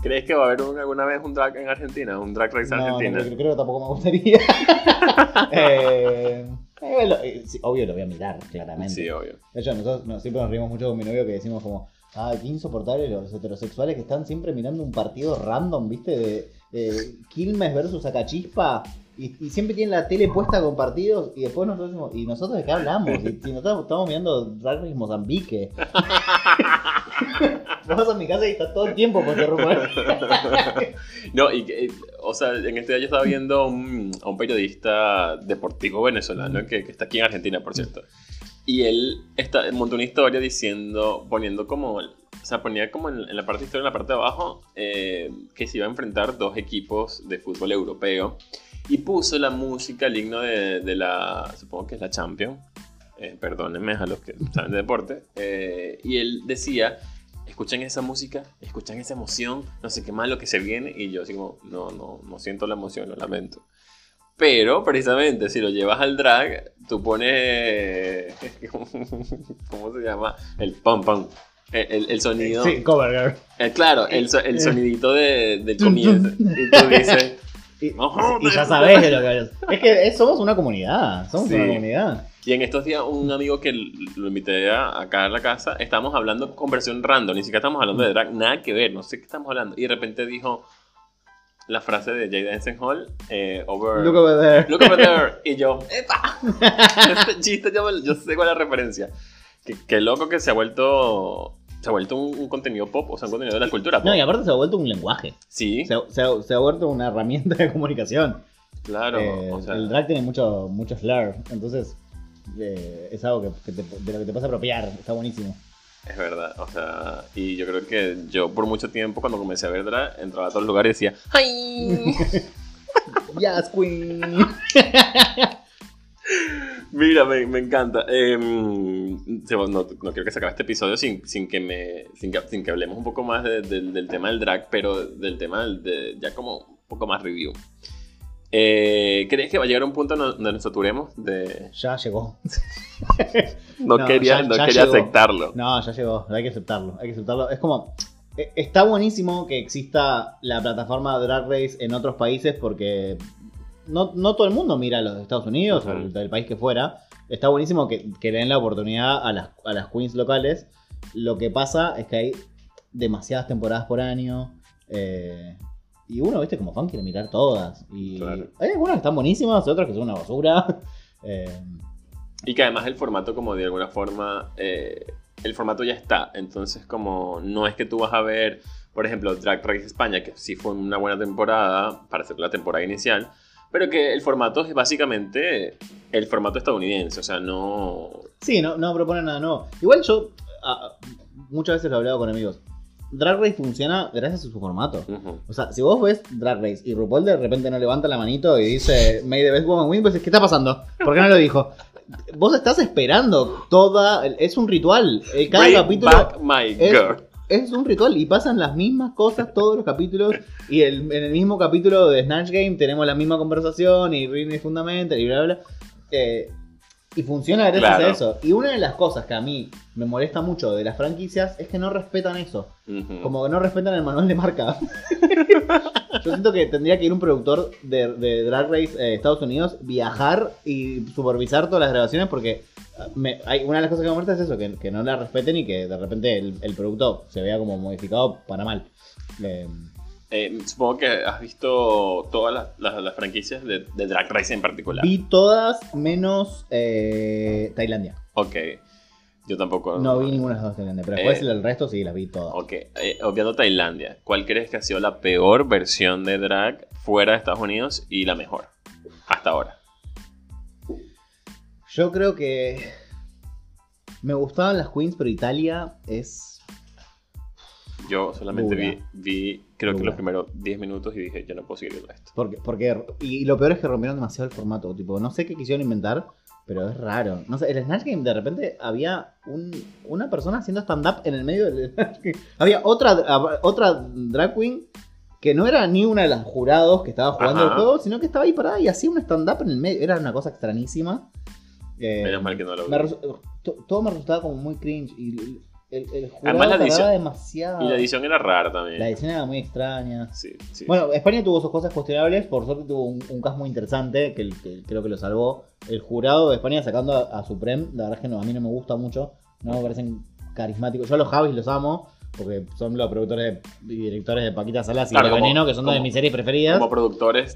¿Crees que va a haber alguna vez un drag en Argentina? ¿Un drag race no, Argentina? No, creo, creo que tampoco me gustaría. Eh, eh, eh, obvio lo voy a mirar, claramente. Sí, obvio. De hecho, nosotros siempre nos reímos mucho con mi novio que decimos como, ay, qué insoportable los heterosexuales que están siempre mirando un partido random, ¿viste? De, de Quilmes versus Acachispa y, siempre tienen la tele puesta con partidos y después nosotros decimos, ¿y nosotros de qué hablamos? Y, si nosotros estamos mirando Race Mozambique. Vamos a mi casa y está todo el tiempo por No, y o sea, en este día yo estaba viendo a un, periodista deportivo venezolano que, que, está aquí en Argentina, por cierto. Y él está, montó una historia diciendo, poniendo como, o sea, ponía como en, la parte de historia, en la parte de abajo, eh, que se iba a enfrentar dos equipos de fútbol europeo y puso la música, el himno de, la, supongo que es la Champions, eh, perdónenme a los que saben de deporte, eh, y él decía, escuchan esa música, escuchan esa emoción, no sé qué más lo que se viene, y yo así como, no, no, no siento la emoción, lo lamento. Pero precisamente si lo llevas al drag, tú pones. ¿Cómo se llama? El pum pum. El, el, sonido. Sí, cover girl. Eh, claro, el, el sonidito de, del comienzo. y tú dices. Y, ya sabes de lo que es. Es que somos una comunidad. Somos una comunidad. Y en estos días, un amigo que lo invité a, acá a la casa, estábamos hablando conversión random, ni siquiera estamos hablando de drag, nada que ver, no sé qué estamos hablando. Y de repente dijo la frase de Jay Denson Hall, eh, over. Look over there. Look over there. Y yo, ¡epa! este chiste, yo, yo, sé cuál es la referencia. Qué loco que se ha vuelto se ha vuelto un, contenido pop, o sea, un contenido de la cultura pop. No, y aparte se ha vuelto un lenguaje. Sí. Se, ha, se ha, vuelto una herramienta de comunicación. Claro. Eh, o sea, el drag tiene mucho, mucho slur, entonces eh, es algo que, de lo que te puedes apropiar, está buenísimo. Es verdad, o sea, y yo creo que yo por mucho tiempo cuando comencé a ver drag, entraba a todos los lugares y decía ¡Ay! ¡Yes, Queen! Mira, me, me encanta. Em, no, no, quiero que se acabe este episodio sin, sin, que, me, sin, que, sin que hablemos un poco más del tema del drag, pero del tema de ya como un poco más review. Eh, ¿Crees que va a llegar un punto donde nos saturemos? De... Ya llegó. no, quería, no quería aceptarlo. No, ya llegó. Hay que aceptarlo. Hay que aceptarlo. Es como. E, está buenísimo que exista la plataforma Drag Race en otros países porque no, todo el mundo mira a los Estados Unidos o del país que fuera. Está buenísimo que, que le den la oportunidad a las, a las queens locales. Lo que pasa es que hay demasiadas temporadas por año. Eh, y uno, viste, como fan quiere mirar todas. Y hay algunas que están buenísimas, otras que son una basura. Eh, y que además el formato, como de alguna forma, eh, el formato ya está. Entonces, como no es que tú vas a ver, por ejemplo, Drag Race España, que sí fue una buena temporada para hacer la temporada inicial pero que el formato es básicamente el formato estadounidense, o sea, no... Sí, no, no propone nada nuevo. Igual yo ah, muchas veces lo he hablado con amigos. Drag Race funciona gracias a su formato. O sea, si vos ves Drag Race y RuPaul de repente no levanta la manito y dice May the best woman win, pues ¿qué está pasando? ¿Por qué no lo dijo? Vos estás esperando toda. Es un ritual. Eh, cada capítulo. Back my girl es un ritual y pasan las mismas cosas todos los capítulos. Y en el mismo capítulo de Snatch Game tenemos la misma conversación y Rini Fundamental y bla, bla, bla. Eh, y funciona gracias a eso. Y una de las cosas que a mí me molesta mucho de las franquicias es que no respetan eso. Como que no respetan el manual de marca. Yo siento que tendría que ir un productor de, Drag Race eh, Estados Unidos, viajar y supervisar todas las grabaciones porque hay, una de las cosas que me molesta es eso, que, no la respeten y que de repente el, producto se vea como modificado para mal. Eh, supongo que has visto todas las, franquicias de, Drag Race en particular. Vi todas menos eh, Tailandia. Ok. Yo tampoco. No, vi ninguna de las dos Tailandia, pero después eh, el resto sí las vi todas. Ok. obviando Tailandia, ¿cuál crees que ha sido la peor versión de drag fuera de Estados Unidos y la mejor? Hasta ahora. Yo creo que me gustaban las queens, pero Italia es... Yo solamente vi, creo que los primeros 10 minutos y dije, yo no puedo seguir viendo esto. Porque, porque, y lo peor es que rompieron demasiado el formato. Tipo, no sé qué quisieron inventar, pero es raro. No sé, el Snatch Game de repente había un, una persona haciendo stand-up en el medio del Snatch Game. Había otra, otra drag queen que no era ni una de las jurados que estaba jugando el juego, sino que estaba ahí parada y hacía un stand-up en el medio. Era una cosa extrañísima. Menos mal que no lo vi. todo me resultaba como muy cringe. Y el, Además la edición, demasiado. Y la edición era rara también. La edición era muy extraña. Sí, sí. Bueno, España tuvo sus cosas cuestionables, por suerte tuvo un, caso muy interesante que, creo que lo salvó. El jurado de España sacando a, Supreme, la verdad es que no, a mí no me gusta mucho, no me parecen carismáticos. Yo a los Javis los amo, porque son los productores y directores de Paquita Salas y de Veneno, que son dos de mis series preferidas. Como productores.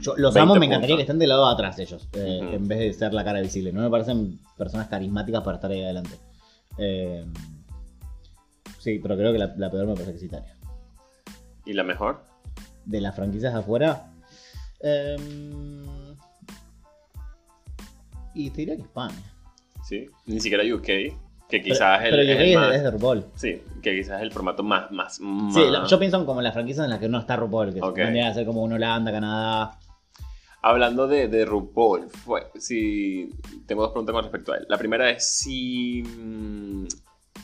Yo los amo, me encantaría que estén del lado de atrás ellos, eh, en vez de ser la cara visible. No me parecen personas carismáticas para estar ahí adelante. Eh, sí, pero creo que la, peor me parece que es Italia. ¿Y la mejor? De las franquicias afuera. Eh, y te diría que España. Sí, ni siquiera UK. Que quizás pero, el, pero UK es, de RuPaul. Sí, que quizás es el formato más. más, Sí, yo pienso como las franquicias en las que no está RuPaul, que tendría que ser como un Holanda, Canadá. Hablando de, de RuPaul, fue, si tengo dos preguntas con respecto a él. La primera es si,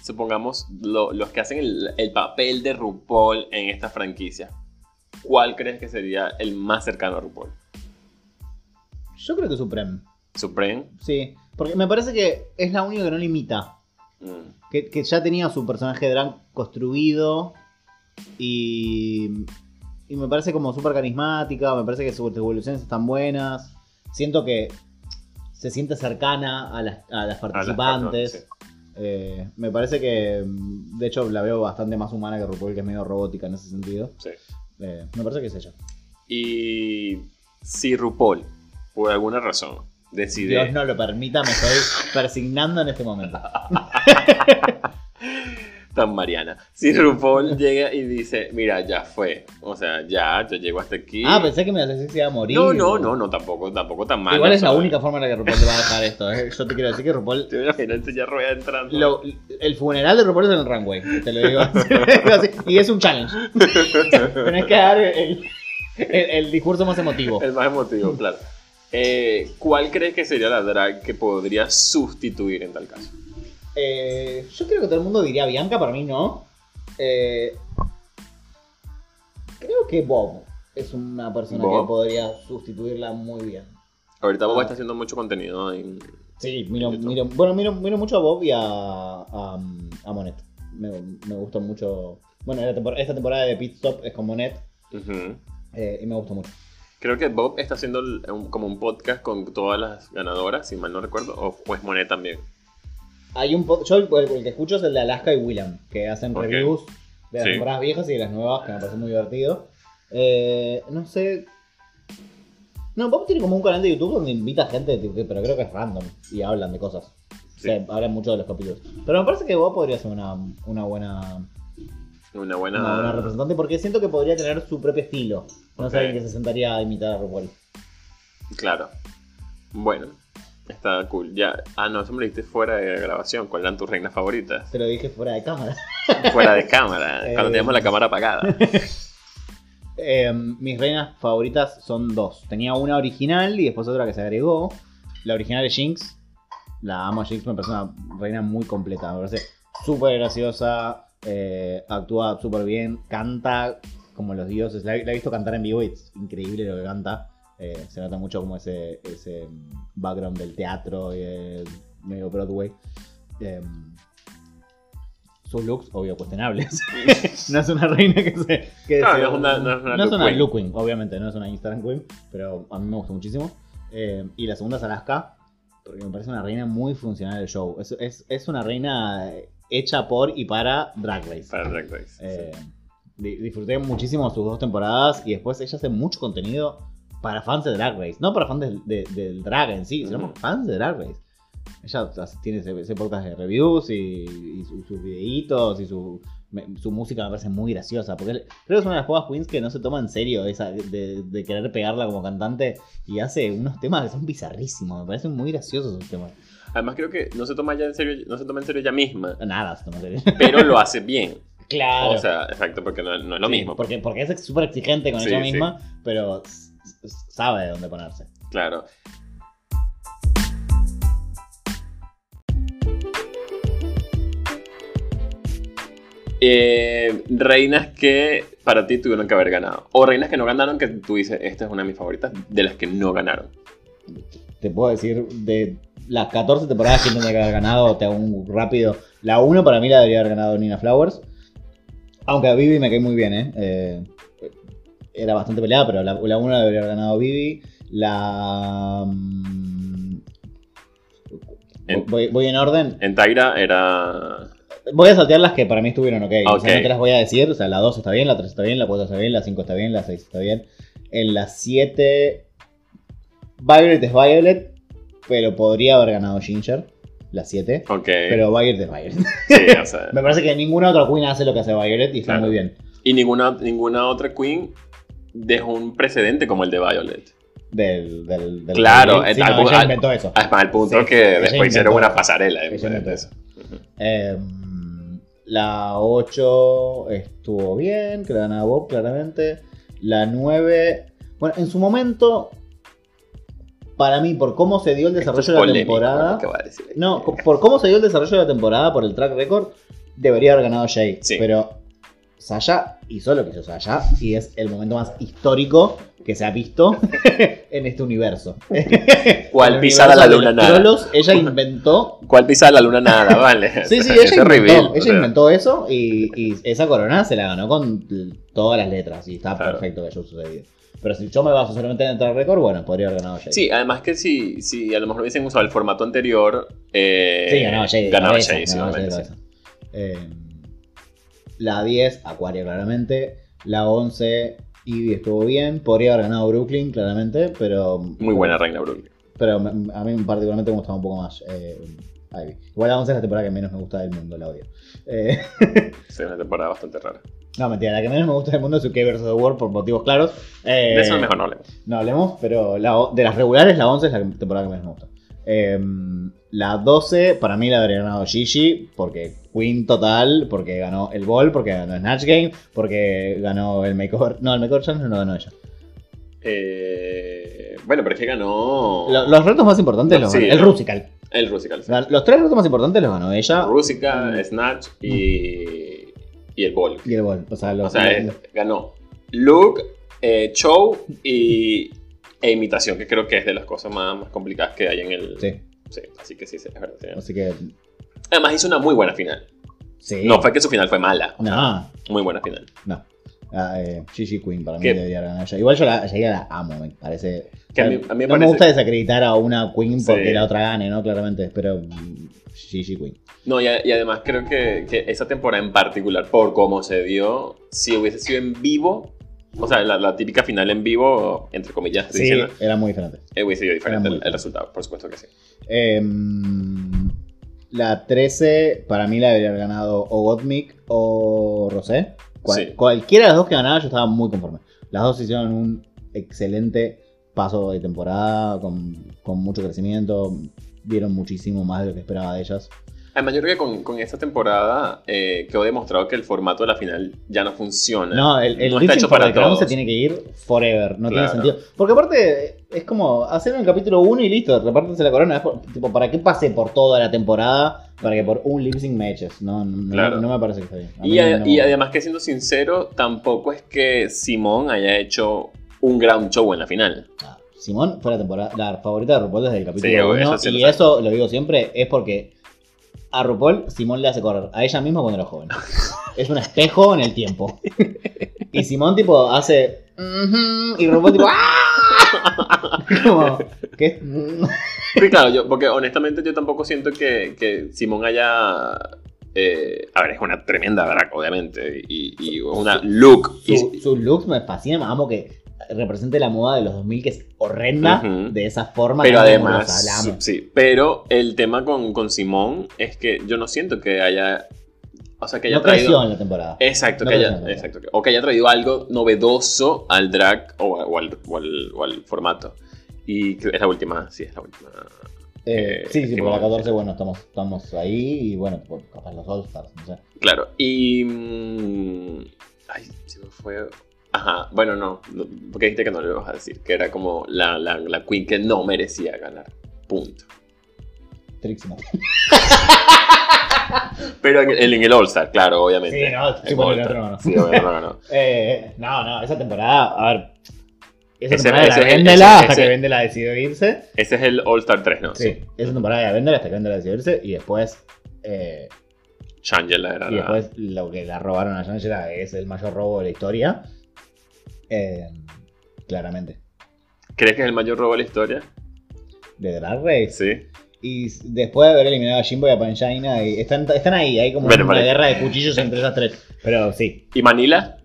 supongamos, los que hacen el, el, papel de RuPaul en esta franquicia, ¿cuál crees que sería el más cercano a RuPaul? Yo creo que Supreme. ¿Supreme? Sí, porque me parece que es la única que no limita. Mm. Que, ya tenía su personaje de drag construido y, y me parece como súper carismática, me parece que sus evoluciones están buenas. Siento que se siente cercana a las, participantes. Eh, me parece que, de hecho, la veo bastante más humana que RuPaul, que es medio robótica en ese sentido. Eh, me parece que es ella. Y si RuPaul, por alguna razón, decide. Dios no lo permita, me estoy persignando en este momento. Tan Mariana. Si RuPaul llega y dice, mira, ya fue. O sea, ya, yo llego hasta aquí. Ah, pensé que me a decir si iba a morir. No, no, no, no, tampoco, tampoco tan mal. Igual es la única forma en la que RuPaul te va a dejar esto. ¿eh? Yo te quiero decir que RuPaul. Te imagínate ya rueda entrando. el funeral de RuPaul es en el runway. Te lo digo. y es un challenge. Tenés que dar el, el discurso más emotivo. El más emotivo, claro. Eh, ¿Cuál crees que sería la drag que podría sustituir en tal caso? Eh, yo creo que todo el mundo diría Bianca, para mí no. Eh, creo que Bob es una persona que podría sustituirla muy bien. Ahorita Bob ah. está haciendo mucho contenido en. Sí, miro, bueno, miro, mucho a Bob y a, a, Monet. Me, me gusta mucho. Bueno, esta temporada de Pit Stop es con Monet. y me gusta mucho. Creo que Bob está haciendo como un podcast con todas las ganadoras, si mal no recuerdo, o pues Monet también. Hay un yo el, que escucho es el de Alaska y William, que hacen reviews de las temporadas viejas y de las nuevas, que me parece muy divertido. Eh, no sé. No, Bob tiene como un canal de YouTube donde invita gente, pero creo que es random y hablan de cosas. O sea, hablan mucho de los capítulos. Pero me parece que Bob podría ser una, una buena una buena... representante porque siento que podría tener su propio estilo. No sé que se sentaría a imitar a RuPaul. Claro. Bueno, está cool. Ya. Ah, no, eso me lo dijiste fuera de grabación. ¿Cuáles eran tus reinas favoritas? Te lo dije fuera de cámara. fuera de cámara, cuando eh, teníamos la cámara apagada. Eh, mis reinas favoritas son dos. Tenía una original y después otra que se agregó. La original es Jinx. La amo a Jinx, me parece una reina muy completa. Me parece súper graciosa, eh, actúa súper bien, canta como los dioses. La, he visto cantar en vivo y es increíble lo que canta. Eh, se nota mucho como ese, ese background del teatro y el medio Broadway. Em, sus looks, obvio, cuestionables. no es una reina que se. no, es una, no es una, look, queen. obviamente, no es una Instagram queen, pero a mí me gusta muchísimo. Em, y la segunda es Alaska, porque me parece una reina muy funcional del show. Es, es, es una reina hecha por y para Drag Race. Para Drag Race. Eh, disfruté muchísimo sus dos temporadas y después ella hace mucho contenido para fans de Drag Race. No para fans del, drag en sí, sino para fans de Drag Race. Ella tiene ese, podcast de reviews y, sus videitos y su, música me parece muy graciosa. Porque creo que es una de las pocas queens que no se toma en serio esa de, querer pegarla como cantante y hace unos temas que son bizarrísimos. Me parecen muy graciosos esos temas. Además creo que no se toma ya en serio, no se toma en serio ella misma. Nada se toma en serio. Pero lo hace bien. Claro. O sea, exacto, porque no, es lo mismo. Porque, porque es súper exigente con ella misma, pero sabe de dónde ponerse. Claro. Eh, reinas que para ti tuvieron que haber ganado. O reinas que no ganaron que tú dices, esta es una de mis favoritas, de las que no ganaron. Te puedo decir de las 14 temporadas que tendría que haber ganado, te hago un rápido. La 1 para mí la debería haber ganado Nina Flowers. Aunque a Vivi me cae muy bien, ¿eh? eh era bastante peleada, pero la, la 1 la debería haber ganado Vivi. La. Mm, voy, en orden. En Tyra era. Voy a saltear las que para mí estuvieron ok. O sea, no te las voy a decir. O sea, la 2 está bien, la 3 está bien, la 4 está bien, la 5 está bien, la 6 está bien. En la 7. Violet es Violet, pero podría haber ganado Ginger. La 7. Ok. Pero Violet es Violet. Sí, o sea. Me parece que ninguna otra queen hace lo que hace Violet y está muy bien. Y ninguna, ninguna otra queen dejó un precedente como el de Violet. Del, del, claro, sí, al, ella inventó eso. Al punto que después hicieron una pasarela. eso. Em, la 8 estuvo bien, que la ganaba Bob, claramente. La 9, bueno, en su momento, para mí, por cómo se dio el desarrollo de la temporada. No, por cómo se dio el desarrollo de la temporada, por el track record, debería haber ganado Jay. Pero Saya hizo lo que hizo Saya y es el momento más histórico que se ha visto en este universo. ¿Cuál pisar a la luna nada? ella inventó. ¿Cuál pisar a la luna nada? Vale. sí, sí, ella, inventó, ella inventó, eso y, esa corona se la ganó con todas las letras y está perfecto que haya sucedido. Pero si yo me baso solamente en el récord, bueno, podría haber ganado Jay. Sí, además que si, si a lo mejor hubiesen usado el formato anterior. Eh, sí, ganaba Jay. Ganaba eh, la 10, Acuario claramente. La 11, Ivy estuvo bien. Podría haber ganado Brooklyn, claramente, pero. Muy buena reina Brooklyn. Pero a mí particularmente me gustaba un poco más eh, Ivy. Igual la 11 es la temporada que menos me gusta del mundo, la odio. Eh, sí, es una temporada bastante rara. No, mentira, la que menos me gusta del mundo es UK vs. The World por motivos claros. Eh, de eso mejor no hablemos. No hablemos, pero de las regulares, la 11 es la temporada que menos me gusta. Em, la 12, para mí la habría ganado Gigi, porque Queen total, porque ganó el Ball, porque ganó Snatch Game, porque ganó el Makeover. No, el Makeover Challenge no ganó ella. Eh, bueno, pero es que ganó. los retos más importantes los ganó. El Rusical. El Rusical. Los tres retos más importantes los ganó ella. Rusical, Snatch y. Y el Ball. Y el Ball. O sea, ganó Look, eh, Show y. E imitación, que creo que es de las cosas más, más complicadas que hay en el. Sí. Sí, así que sí, es verdad. Así que Además hizo una muy buena final. Sí. No fue que su final fue mala. No. Muy buena final. No. Ah, eh, Gigi Queen para mí debería ganar ella. Igual yo la, la amo, me parece. Que a mí, a mí no me gusta desacreditar a una Queen porque la otra gane, ¿no? Claramente, pero Gigi Queen. No, y, y además creo que, que, esa temporada en particular, por cómo se dio, si hubiese sido en vivo, o sea, la, típica final en vivo, entre comillas, sí, era muy diferente. Eh, sido diferente el, el, resultado, por supuesto que sí. Eh, la 13, para mí la debería haber ganado o Gottmik o Rosé. Cualquiera de las dos que ganaba, yo estaba muy conforme. Las dos hicieron un excelente paso de temporada, con, con mucho crecimiento. Vieron muchísimo más de lo que esperaba de ellas. Además, yo creo que con, con esta temporada eh, quedó demostrado que el formato de la final ya no funciona. No, el, el no está hecho para todos. se tiene que ir forever. No tiene sentido. Porque aparte, es como hacer un capítulo 1 y listo, repártense la corona. tipo, ¿para qué pase por toda la temporada? Para que por un lip sync me eches. No, no, no, me parece que está bien. Y, y además que siendo sincero, tampoco es que Simón haya hecho un gran show en la final. Ah, Simón fue la temporada la favorita de RuPaul desde el capítulo 1. y eso lo digo siempre, es porque a RuPaul, Simón le hace correr a ella misma cuando era joven. Es un espejo en el tiempo. Y Simón, tipo, hace. y RuPaul, tipo. ¡Ah! Como, ¿qué? Sí, claro, yo, porque honestamente yo tampoco siento que, que Simón haya. Eh, a ver, es una tremenda drag, obviamente. Y, y una look. sus looks me fascinan, amo que represente la moda de los 2000 que es horrenda de esa forma. Pero además, sí, pero el tema con, con Simón es que yo no siento que haya o sea, que haya no traído. en la temporada. Exacto, que haya, exacto, o que haya traído algo novedoso al drag o, al, o, al, formato. Y es la última, sí, es la última. Eh, sí, sí, por la 14, bueno, estamos, estamos ahí y bueno, capaz los All-Stars, no sé. Claro, y. Mm, ay, se me fue. Ajá, bueno, no, porque dijiste que no lo ibas a decir, que era como la, la, la queen que no merecía ganar. Punto. Trixie Pero en, en el All-Star, claro, obviamente. Sí, no, sí, bueno, el otro no. Sí, obviamente no eh, no, no, esa temporada, a ver. esa temporada ese, era Vendela hasta que Vendela decidió irse. Ese es el All Star 3, ¿no? Sí, esa temporada era Vendela hasta que Vendela decidió irse y después. Eh, Shangela era Y después lo que la robaron a Shangela es el mayor robo de la historia. Eh, claramente. ¿Crees que es el mayor robo de la historia? ¿De Drag Race? Sí. Y después de haber eliminado a Jimbo y a Panchina, y están, están ahí, hay como una guerra de cuchillos entre esas tres. Pero sí. ¿Y Manila?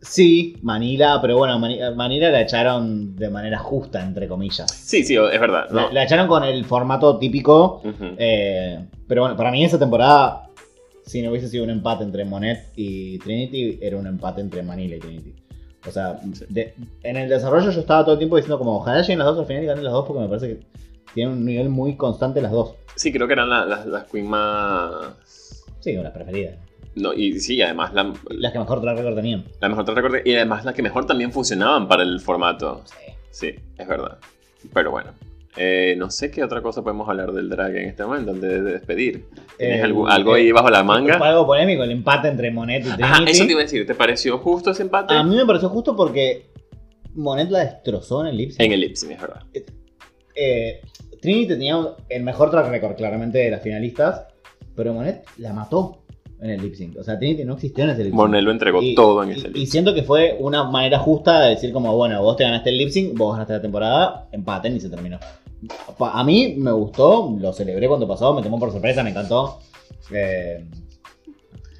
Sí, Manila, pero bueno, Manila la echaron de manera justa, entre comillas. Sí, sí, es verdad. La, echaron con el formato típico. Eh, pero bueno, para mí esa temporada, si no hubiese sido un empate entre Monet y Trinity, era un empate entre Manila y Trinity. O sea, en el desarrollo yo estaba todo el tiempo diciendo como ojalá lleguen las dos al final y ganen las dos porque me parece que tienen un nivel muy constante las dos. Sí, creo que eran las, las queen más... Sí, las preferidas. No, y sí, además las que mejor track record tenían. La mejor track record y además las que mejor también funcionaban para el formato. Sí. Sí, es verdad. Pero bueno. Eh, no sé qué otra cosa podemos hablar del drag en este momento antes de despedir. ¿Tienes algo, algo, ahí bajo la manga? Fue algo polémico el empate entre Monet y Trinity. Eso te iba a decir. ¿Te pareció justo ese empate? A mí me pareció justo porque Monet la destrozó en el lip En el lip es verdad. Eh, eh, Trinity tenía el mejor track record claramente de las finalistas, pero Monet la mató en el lip sync. O sea, Trinity no existió en ese lip sync. Monel entregó todo en ese lip sync. Y siento que fue una manera justa de decir como, bueno, vos te ganaste el lip sync, vos ganaste la temporada, empaten y se terminó. A mí me gustó, lo celebré cuando pasó, me tomó por sorpresa, me encantó. Eh,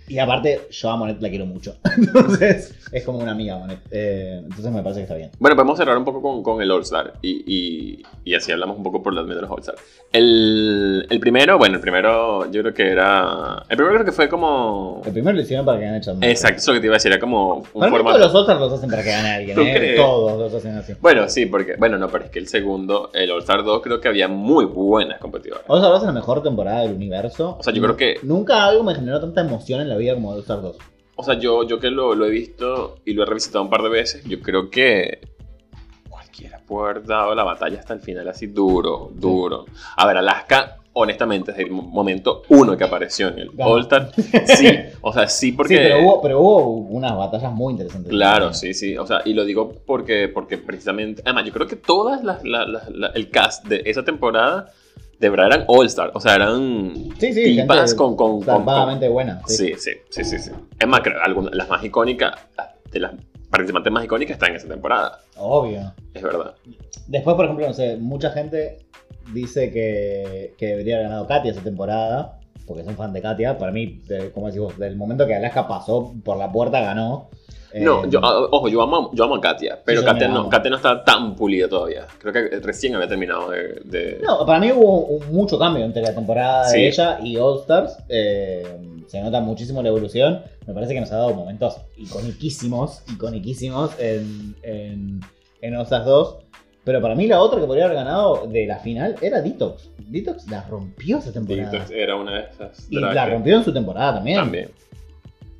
y aparte, yo a Monet la quiero mucho. Entonces, es como una amiga Monet. Eh, entonces me parece que está bien. Bueno, podemos cerrar un poco con, con el All-Star. Y, y, así hablamos un poco por las de los All-Star. El, el, primero, bueno, el primero yo creo que era. El primero creo que fue como. El primero lo hicieron para que gane Chad Exacto, eso lo que te iba a decir. Era como un para formato. Todos los All-Stars los hacen para que gane alguien. ¿eh? Todos los hacen así. Bueno, sí, porque. Bueno, no, pero es que el segundo, el All-Star 2, creo que había muy buenas competidoras. All-Star 2 es la mejor temporada del universo. O sea, yo creo que. Nunca algo me generó tanta emoción en la vida como All-Star 2. O sea, yo, yo que lo, lo, he visto y lo he revisitado un par de veces, yo creo que cualquiera puede haber dado la batalla hasta el final así duro, duro. A ver, Alaska, honestamente, desde el momento uno que apareció en el All-Star, sí, o sea, sí porque... Sí, pero hubo, pero hubo unas batallas muy interesantes. Claro, sí, sí, o sea, y lo digo porque, porque precisamente, además, yo creo que todas las, el cast de esa temporada de verdad eran all-star. O sea, eran sí, sí, con, con, con, buenas. Sí. sí, sí, sí, sí, Es más, creo, algunas, las más icónicas, de las participantes más icónicas están en esa temporada. Obvio. Es verdad. Después, por ejemplo, no sé, mucha gente dice que, que debería haber ganado Katia esa temporada, porque son fan de Katia. Para mí, como decís vos, del momento que Alaska pasó por la puerta, ganó. No, yo, ah, ojo, yo amo, yo amo a Katia, pero Katia, no, Katia no está tan pulida todavía. Creo que recién había terminado de... No, para mí hubo mucho cambio entre la temporada de ella y All Stars. Eh, se nota muchísimo la evolución. Me parece que nos ha dado momentos iconiquísimos, iconiquísimos en, en, en All Stars 2. Pero para mí la otra que podría haber ganado de la final era Detox. Detox la rompió esa temporada. Detox era una de esas. Y la rompió en su temporada también. También.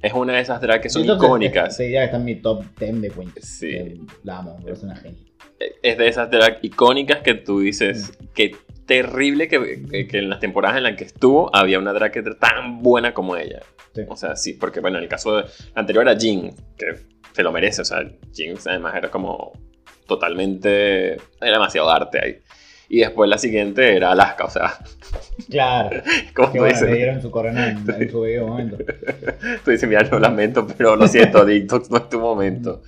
Es una de esas drag que son icónicas. Sí, ya está en mi top 10 de Queen. Sí. La amo, es una genia. Es de esas drag icónicas que tú dices mm. que terrible que, que, en las temporadas en las que estuvo había una drag que era tan buena como ella. Sí. O sea, sí, porque bueno, en el caso de, anterior era Jin, que se lo merece. O sea, Jin además era como totalmente. Era demasiado arte ahí. Y después la siguiente era Alaska, o sea. Claro. ¿Cómo tú dices? Le dieron su corona en, su debido momento. tú dices, mira, lo lamento, pero lo siento, TikTok no es tu momento.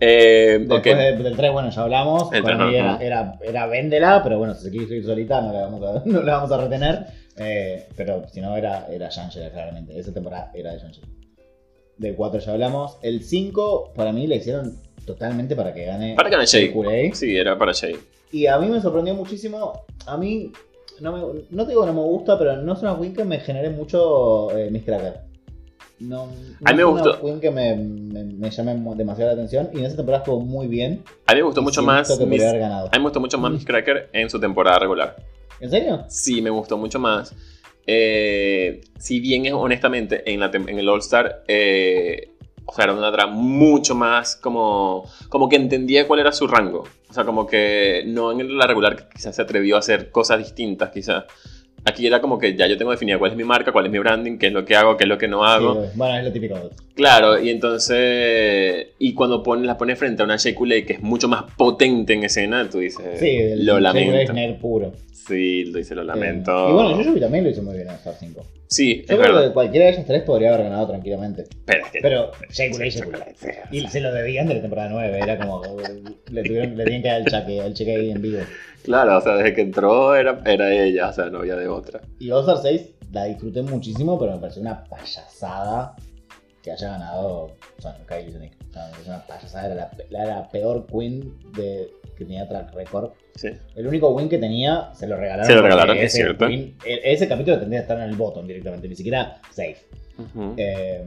Eh, Después del 3, bueno, ya hablamos. El Para mí era, era, era, Véndela, pero bueno, si se quiere ir solita, no la vamos a, no la vamos a retener. Eh, pero si no, era, era Shangela, claramente. Esa temporada era de Shangela. Del 4 ya hablamos. El 5, para mí, le hicieron totalmente para que gane. Para que gane Shay. Sí, era para Shay. Y a mí me sorprendió muchísimo. A mí, no, me, no te digo que no me gusta, pero no es una win que me genere mucho eh, Miss Cracker. No, no a mí me gustó. una win que me, me, llame demasiado la atención. Y en esa temporada estuvo muy bien. A mí me gustó mucho más. A mí me gustó mucho más Miss Cracker en su temporada regular. ¿En serio? Sí, me gustó mucho más. Eh, si bien es honestamente en, la, en el All Star. Eh, o sea, era una drag mucho más como, como que entendía cuál era su rango. O sea, como que no en la regular quizás se atrevió a hacer cosas distintas, quizás. Aquí era como que ya yo tengo definida cuál es mi marca, cuál es mi branding, qué es lo que hago, qué es lo que no hago. bueno, es lo típico. Claro, y entonces. Y cuando pone, la pone frente a una Shea que es mucho más potente en escena, tú dices. Sí, el lo lamento. puro. Sí, lo dice, lo lamento. y bueno, yo también lo hice muy bien en Star 5. Sí, yo creo que cualquiera de esos tres podría haber ganado tranquilamente. Pero, es que, pero Y se lo debían de la temporada 9, era como. le, tuvieron, le tenían que dar el cheque, el cheque ahí en vivo. Claro, o sea, desde que entró era, era ella, o sea, no había de otra. Y All 6 la disfruté muchísimo, pero me pareció una payasada que haya ganado o sea, Kylie Sonic. O sea, me una payasada, era la, la, peor queen de, que tenía track record. Sí. El único win que tenía se lo regalaron. Se lo regalaron, es cierto. E, ese capítulo tendría que estar en el bottom directamente, ni siquiera safe. eh,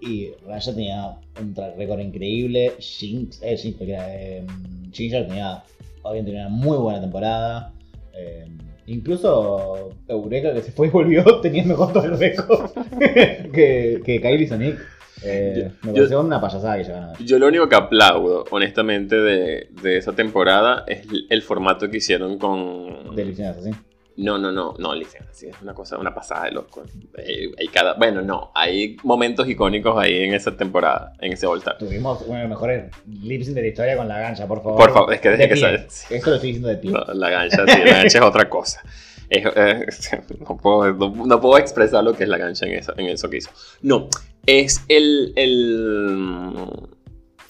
y Raya tenía un track record increíble. Jinx, eh, Jinx, porque era, eh, Ginger tenía obviamente una muy buena temporada. Eh, incluso Eureka, que se fue y volvió, tenía mejor todo el récord que, que Kylie Sonic. Eh, me pareció una payasada que se ganó. Yo lo único que aplaudo, honestamente, de, de esa temporada es el, formato que hicieron con. De así. No, no, no, no, licencia, sí, es una cosa, una pasada de loco. Hay, cada, bueno, no, hay momentos icónicos ahí en esa temporada, en ese All Tuvimos uno de los mejores lip de la historia con la gancha, por favor. Por favor, es que desde que sabes. Esto lo estoy diciendo de ti. la gancha, sí, la gancha es otra cosa. no, puedo, no, puedo, expresar lo que es la gancha en eso, en eso que hizo. No, es el, el...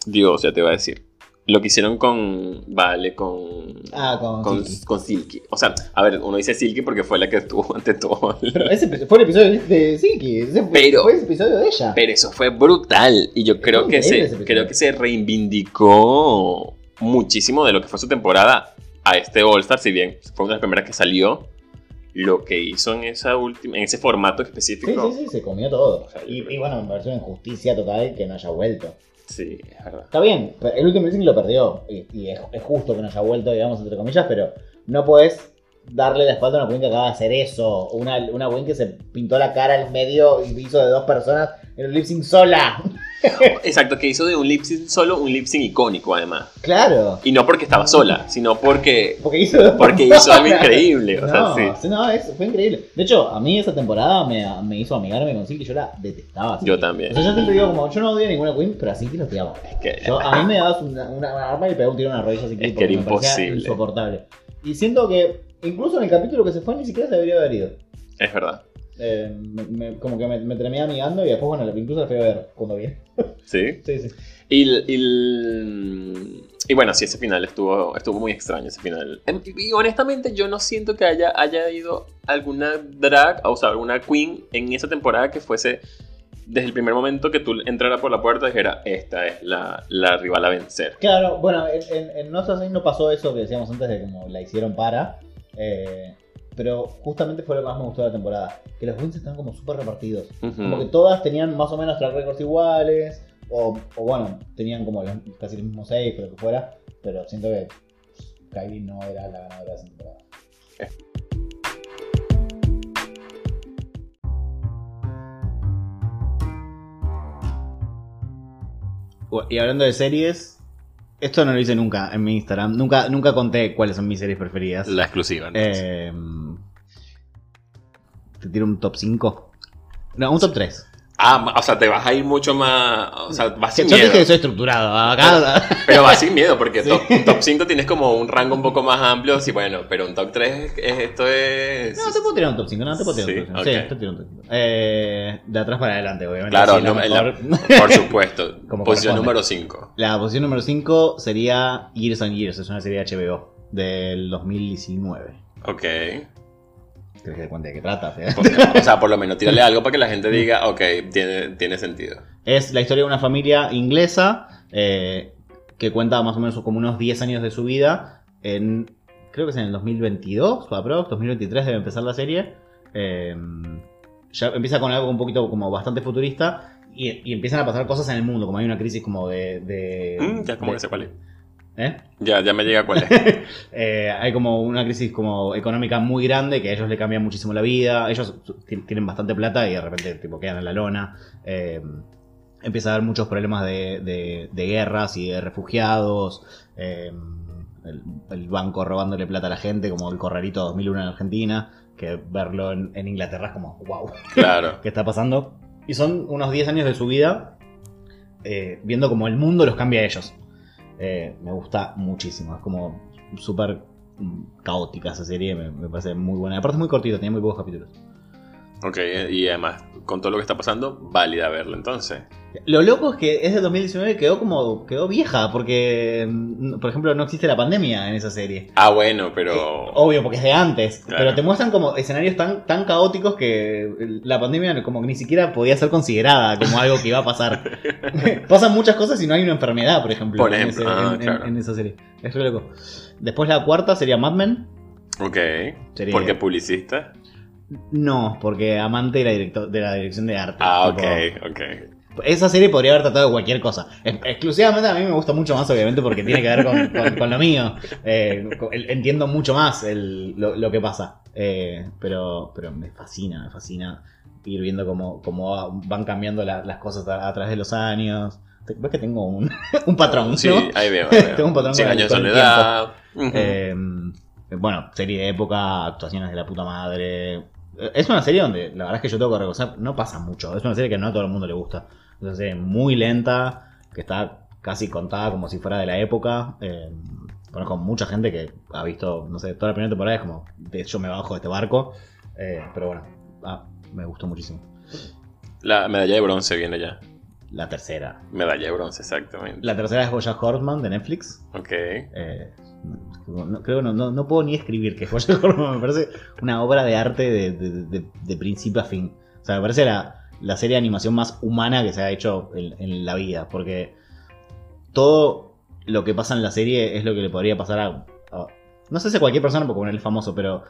Dios, ya te voy a decir lo que hicieron con. Vale, con. Ah, con. Con Silky. O sea, a ver, uno dice Silky porque fue la que estuvo ante todo. Pero ese fue el episodio de Silky. Ese fue, pero, el episodio de ella. Pero eso fue brutal. Y yo creo que, se, creo que se reivindicó muchísimo de lo que fue su temporada a este All-Star. Si bien fue una de las primeras que salió. Lo que hizo en esa última, en ese formato específico. Sí, sí, sí, se comió todo. y, y, bueno, me pareció una injusticia total que no haya vuelto. Sí, es verdad. Está bien, el último lip lo perdió. Y, es, justo que no haya vuelto, digamos, entre comillas, pero no puedes darle la espalda a una queen que acaba de hacer eso. Una, una queen que se pintó la cara en medio y hizo de dos personas en un lip sync sola. Exacto, que hizo de un lip sync solo un lip sync icónico además. Claro. Y no porque estaba sola, sino porque porque hizo, porque hizo algo increíble. O no, sea, sí. no, fue increíble. De hecho, a mí esa temporada me, me hizo amigarme con Silky, yo la detestaba. Yo también. O sea, yo siempre digo como, yo no odio a ninguna queen, pero a Silky lo odiaba. Es que... Yo, a mí me dabas una, una, arma y pegaba un tiro en una rodilla así es que era imposible. insoportable. Y siento que incluso en el capítulo que se fue ni siquiera se debería haber ido. Es verdad. Eh, como que me, me terminé amigando y después, bueno, incluso la fui a ver cuando vi. ¿Sí? Sí, sí. Y, y, y, bueno, sí, ese final estuvo, estuvo muy extraño, ese final. Y, honestamente yo no siento que haya, haya ido alguna drag, o sea, alguna queen en esa temporada que fuese desde el primer momento que tú entraras por la puerta dijera, esta es la, la rival a vencer. Claro, bueno, en, en, en no pasó eso que decíamos antes de como la hicieron para. Eh, pero justamente fue lo que más me gustó de la temporada. Que los wins están como súper repartidos. Como que todas tenían más o menos track records iguales. O, o bueno, tenían como casi los mismos 6, pero que fuera. Pero siento que Kylie no era la ganadora de esa temporada. Y hablando de series, esto no lo hice nunca en mi Instagram. Nunca, nunca conté cuáles son mis series preferidas. La exclusiva. Eh, ¿Te tiro un top 5? No, un top 3. Ah, o sea, te vas a ir mucho más. O sea, vas sin Yo miedo. dije que soy estructurado. Acá... Pero vas sin miedo, porque top, top 5 tienes como un rango un poco más amplio. Sí, bueno, pero un top 3 es, esto es. No, te puedo tirar un top 5. No, te puedo tirar un top 5. Sí, te tiro un top 5. Eh, de atrás para adelante, obviamente. Claro, no, mejor... la, por supuesto. posición número 5. La posición número 5 sería Years and Years. Es una serie de HBO del 2019. Ok de qué trata. o sea, por lo menos tírale algo para que la gente diga, ok, tiene, tiene sentido. Es la historia de una familia inglesa eh, que cuenta más o menos como unos 10 años de su vida. En, creo que es en el 2022 o aprox, 2023 debe empezar la serie. Em, ya empieza con algo un poquito como bastante futurista. Y, empiezan a pasar cosas en el mundo, como hay una crisis como de... Mm, ya como que se cuál ¿Eh? Ya, ya me llega cuál es. Eh, hay como una crisis como económica muy grande que a ellos le cambia muchísimo la vida. Ellos tienen bastante plata y de repente tipo, quedan en la lona. Eh, empieza a haber muchos problemas de, guerras y de refugiados. el, banco robándole plata a la gente, como el corralito 2001 en Argentina. que verlo en, Inglaterra es como, wow. Claro. ¿Qué está pasando? Y son unos 10 años de su vida eh, viendo como el mundo los cambia a ellos. Eh, me gusta muchísimo. Es como súper caótica esa serie. Me, me, parece muy buena. Aparte es muy cortita, tiene muy pocos capítulos. Ok, y además, con todo lo que está pasando, válida verlo entonces. Lo loco es que es de 2019 y quedó como quedó vieja, porque, mm, por ejemplo, no existe la pandemia en esa serie. Ah, bueno, pero... Eh, obvio, porque es de antes. Pero te muestran como escenarios tan, tan caóticos que la pandemia como que ni siquiera podía ser considerada como algo que iba a pasar. Pasan muchas cosas y no hay una enfermedad, por ejemplo, por ejemplo. En, ah, en, esa serie. Es re loco. Después la cuarta sería Mad Men. Ok. ¿Por qué publicista? No, porque amante de la, de la dirección de arte. Ah, ok, ok. Esa serie podría haber tratado de cualquier cosa. Exclusivamente a mí me gusta mucho más, obviamente, porque tiene que ver con, lo mío. Eh, entiendo mucho más lo, que pasa. Eh, pero, pero me fascina, me fascina ir viendo cómo, cómo van cambiando las cosas a, través de los años. ¿Ves que tengo un, patrón? Sí, ahí veo. tengo un patrón. con años de soledad. Eh, bueno, serie de época, actuaciones de la puta madre. Es una serie donde la verdad es que yo tengo que reconocer, no pasa mucho. Es una serie que no a todo el mundo le gusta. Es una serie muy lenta, que está casi contada como si fuera de la época. Eh, conozco mucha gente que ha visto, no sé, toda la primera temporada es como, yo me bajo de este barco. Eh, pero bueno, ah, me gustó muchísimo. La medalla de bronce viene ya. La tercera. Medalla de bronce, exactamente. La tercera es Boya Hortman de Netflix. Ok. Eh, no, creo no, no, puedo ni escribir que Hortman me parece una obra de arte de, principio a fin. O sea, me parece la, la, serie de animación más humana que se ha hecho en, la vida. Porque todo lo que pasa en la serie es lo que le podría pasar a. no sé si a cualquier persona, porque él es famoso, pero.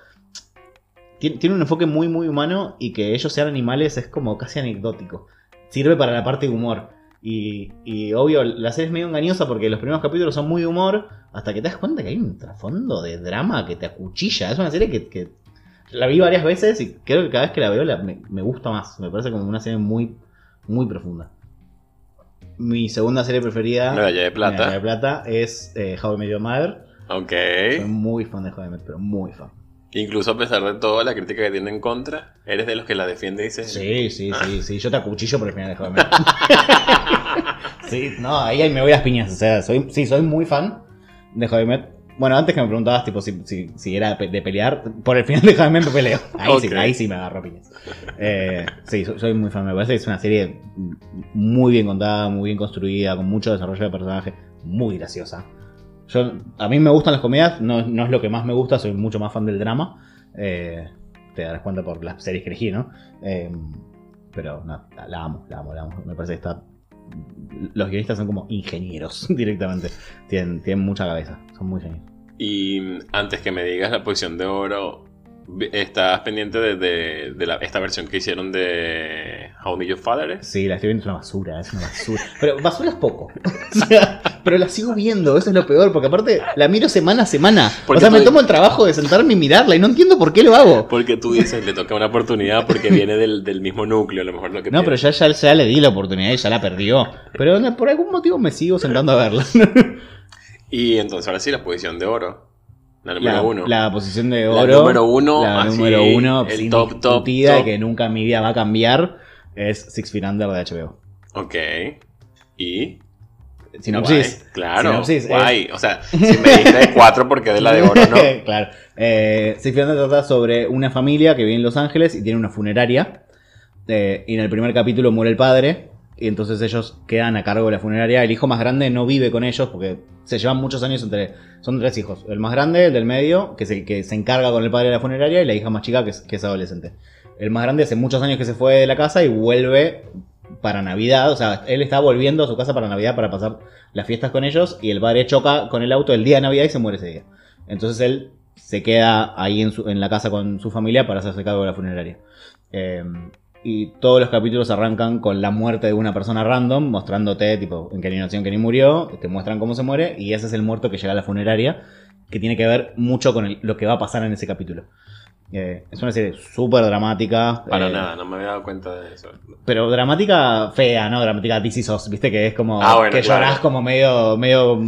Tiene, tiene un enfoque muy, muy humano y que ellos sean animales es como casi anecdótico sirve para la parte de humor. Y, y, obvio, la serie es medio engañosa porque los primeros capítulos son muy de humor, hasta que te das cuenta que hay un trasfondo de drama que te acuchilla. Es una serie que, la vi varias veces y creo que cada vez que la veo me, gusta más. Me parece como una serie muy, muy profunda. Mi segunda serie preferida, de Plata, de Plata es eh, How I Met Your Mother. Ok. Soy muy fan de How I Met, pero muy fan. Incluso a pesar de toda la crítica que tiene en contra, eres de los que la defiende y dice. Sí, sí, ah. sí, sí. Yo te acuchillo por el final de Joder. sí, no, ahí me voy a las piñas. O sea, soy, sí, soy muy fan de Joder. Bueno, antes que me preguntabas tipo si, si, era de pelear, por el final de Joder me peleo. Ahí, sí, ahí sí me agarro piñas. Eh, sí, soy, muy fan. Me parece que es una serie muy bien contada, muy bien construida, con mucho desarrollo de personaje, muy graciosa. Yo, a mí me gustan las comedias, no, es lo que más me gusta, soy mucho más fan del drama. Eh, te darás cuenta por las series que elegí, ¿no? Eh, pero no, la, amo, la amo, la amo. Me parece que está. Los guionistas son como ingenieros directamente. Tienen, tienen mucha cabeza, son muy genios. Y antes que me digas la posición de oro, ¿Estás pendiente de, esta versión que hicieron de How Did Your Father? Sí, la estoy viendo, es una basura, es una basura. Pero basura es poco. pero la sigo viendo, eso es lo peor, porque aparte la miro semana a semana. o sea, me tomo el trabajo de sentarme y mirarla y no entiendo por qué lo hago. Porque tú dices, le toca una oportunidad porque viene del, mismo núcleo, a lo mejor lo que No, pero ya, ya, ya, le di la oportunidad y ya la perdió. Pero por algún motivo me sigo sentando a verla. y entonces ahora sí, la posición de oro. La número uno. La posición de oro. La número uno. La número uno. El top, top, que nunca en mi vida va a cambiar. Es Six Feet Under de HBO. Ok. ¿Y? Sinopsis. claro. Sinopsis. Guay. O sea, si me diste cuatro porque de la de oro, ¿no? claro. Eh, Six Feet Under trata sobre una familia que vive en Los Ángeles y tiene una funeraria. Eh, y en el primer capítulo muere el padre. Y entonces ellos quedan a cargo de la funeraria. El hijo más grande no vive con ellos porque se llevan muchos años entre. Son tres hijos. El más grande, el del medio, que es el que se encarga con el padre de la funeraria, y la hija más chica, que es, adolescente. El más grande hace muchos años que se fue de la casa y vuelve para Navidad. O sea, él está volviendo a su casa para Navidad para pasar las fiestas con ellos. Y el padre choca con el auto el día de Navidad y se muere ese día. Entonces él se queda ahí en, su, en la casa con su familia para hacerse cargo de la funeraria. Eh, y todos los capítulos arrancan con la muerte de una persona random, mostrándote, tipo, en qué animación que ni murió, te muestran cómo se muere, y ese es el muerto que llega a la funeraria, que tiene que ver mucho con lo que va a pasar en ese capítulo. Eh, es una serie súper dramática. Para eh, nada, no me había dado cuenta de eso. Pero dramática fea, ¿no? Dramática DC viste que es como ah, que llorás como medio, medio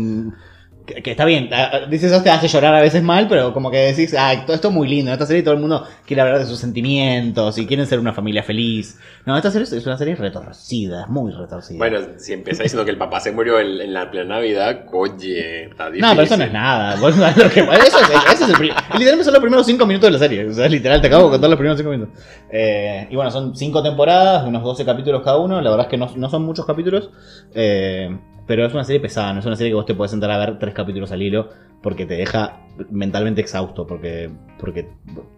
que, está bien, ah, ah, dices eso te hace llorar a veces mal, pero como que decís, ah, todo esto es muy lindo, en esta serie todo el mundo quiere hablar de sus sentimientos y quieren ser una familia feliz. No, esta serie es una serie retorcida, muy retorcida. Bueno, si empieza diciendo que el papá se murió en, la plena Navidad, oye, está difícil. No, pero eso no es nada. eso es, eso es el Literalmente son los primeros cinco minutos de la serie. O sea, literal, te acabo de contar los primeros cinco minutos. Eh, y bueno, son cinco temporadas, unos 12 capítulos cada uno. La verdad es que no, no son muchos capítulos. Eh, pero es una serie pesada, no es una serie que vos te puedes sentar a ver tres capítulos al hilo porque te deja mentalmente exhausto, porque, porque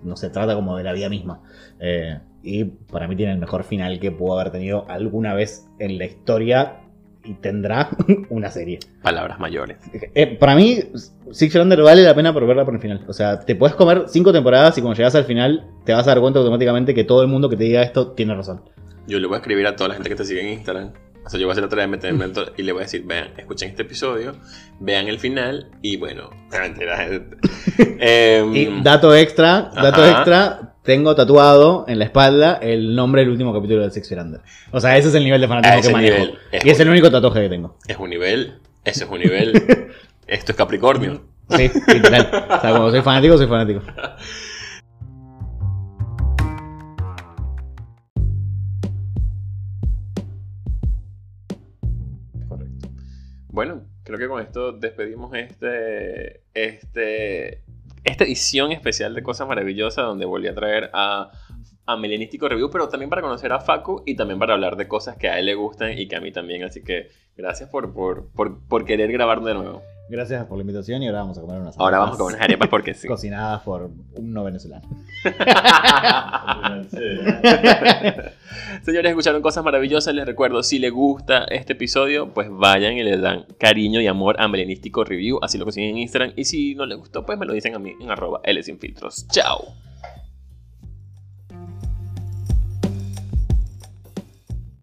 no se trata como de la vida misma. Eh, y para mí tiene el mejor final que pudo haber tenido alguna vez en la historia y tendrá una serie. Palabras mayores. Eh, para mí, Six Under vale la pena por verla por el final. O sea, te puedes comer cinco temporadas y cuando llegas al final te vas a dar cuenta automáticamente que todo el mundo que te diga esto tiene razón. Yo le voy a escribir a toda la gente que te sigue en Instagram o sea, yo voy a hacer otra vez y le voy a decir, vean, escuchen este episodio, vean el final y bueno, eh, y dato extra, dato extra, tengo tatuado en la espalda el nombre del último capítulo de Six Feet O sea, ese es el nivel de fanatismo que manejo. y es el único tatuaje que tengo. Es un nivel, ese es un nivel. Esto es Capricornio. Sí, literal. O sea, como soy fanático, soy fanático. Bueno, creo que con esto despedimos este, este, esta edición especial de Cosas Maravillosas, donde volví a traer a, a Melenístico Review, pero también para conocer a Facu y también para hablar de cosas que a él le gustan y que a mí también. Así que gracias por, por, por, por querer grabar de nuevo. Gracias por la invitación y ahora vamos a comer unas arepas. Ahora vamos a comer unas arepas porque sí. Cocinadas por un no venezolano. Señores, escucharon cosas maravillosas. Les recuerdo, si les gusta este episodio, pues vayan y le dan cariño y amor a Melenístico Review. Así lo consiguen en Instagram. Y si no les gustó, pues me lo dicen a mí en arroba L sin filtros. Chao.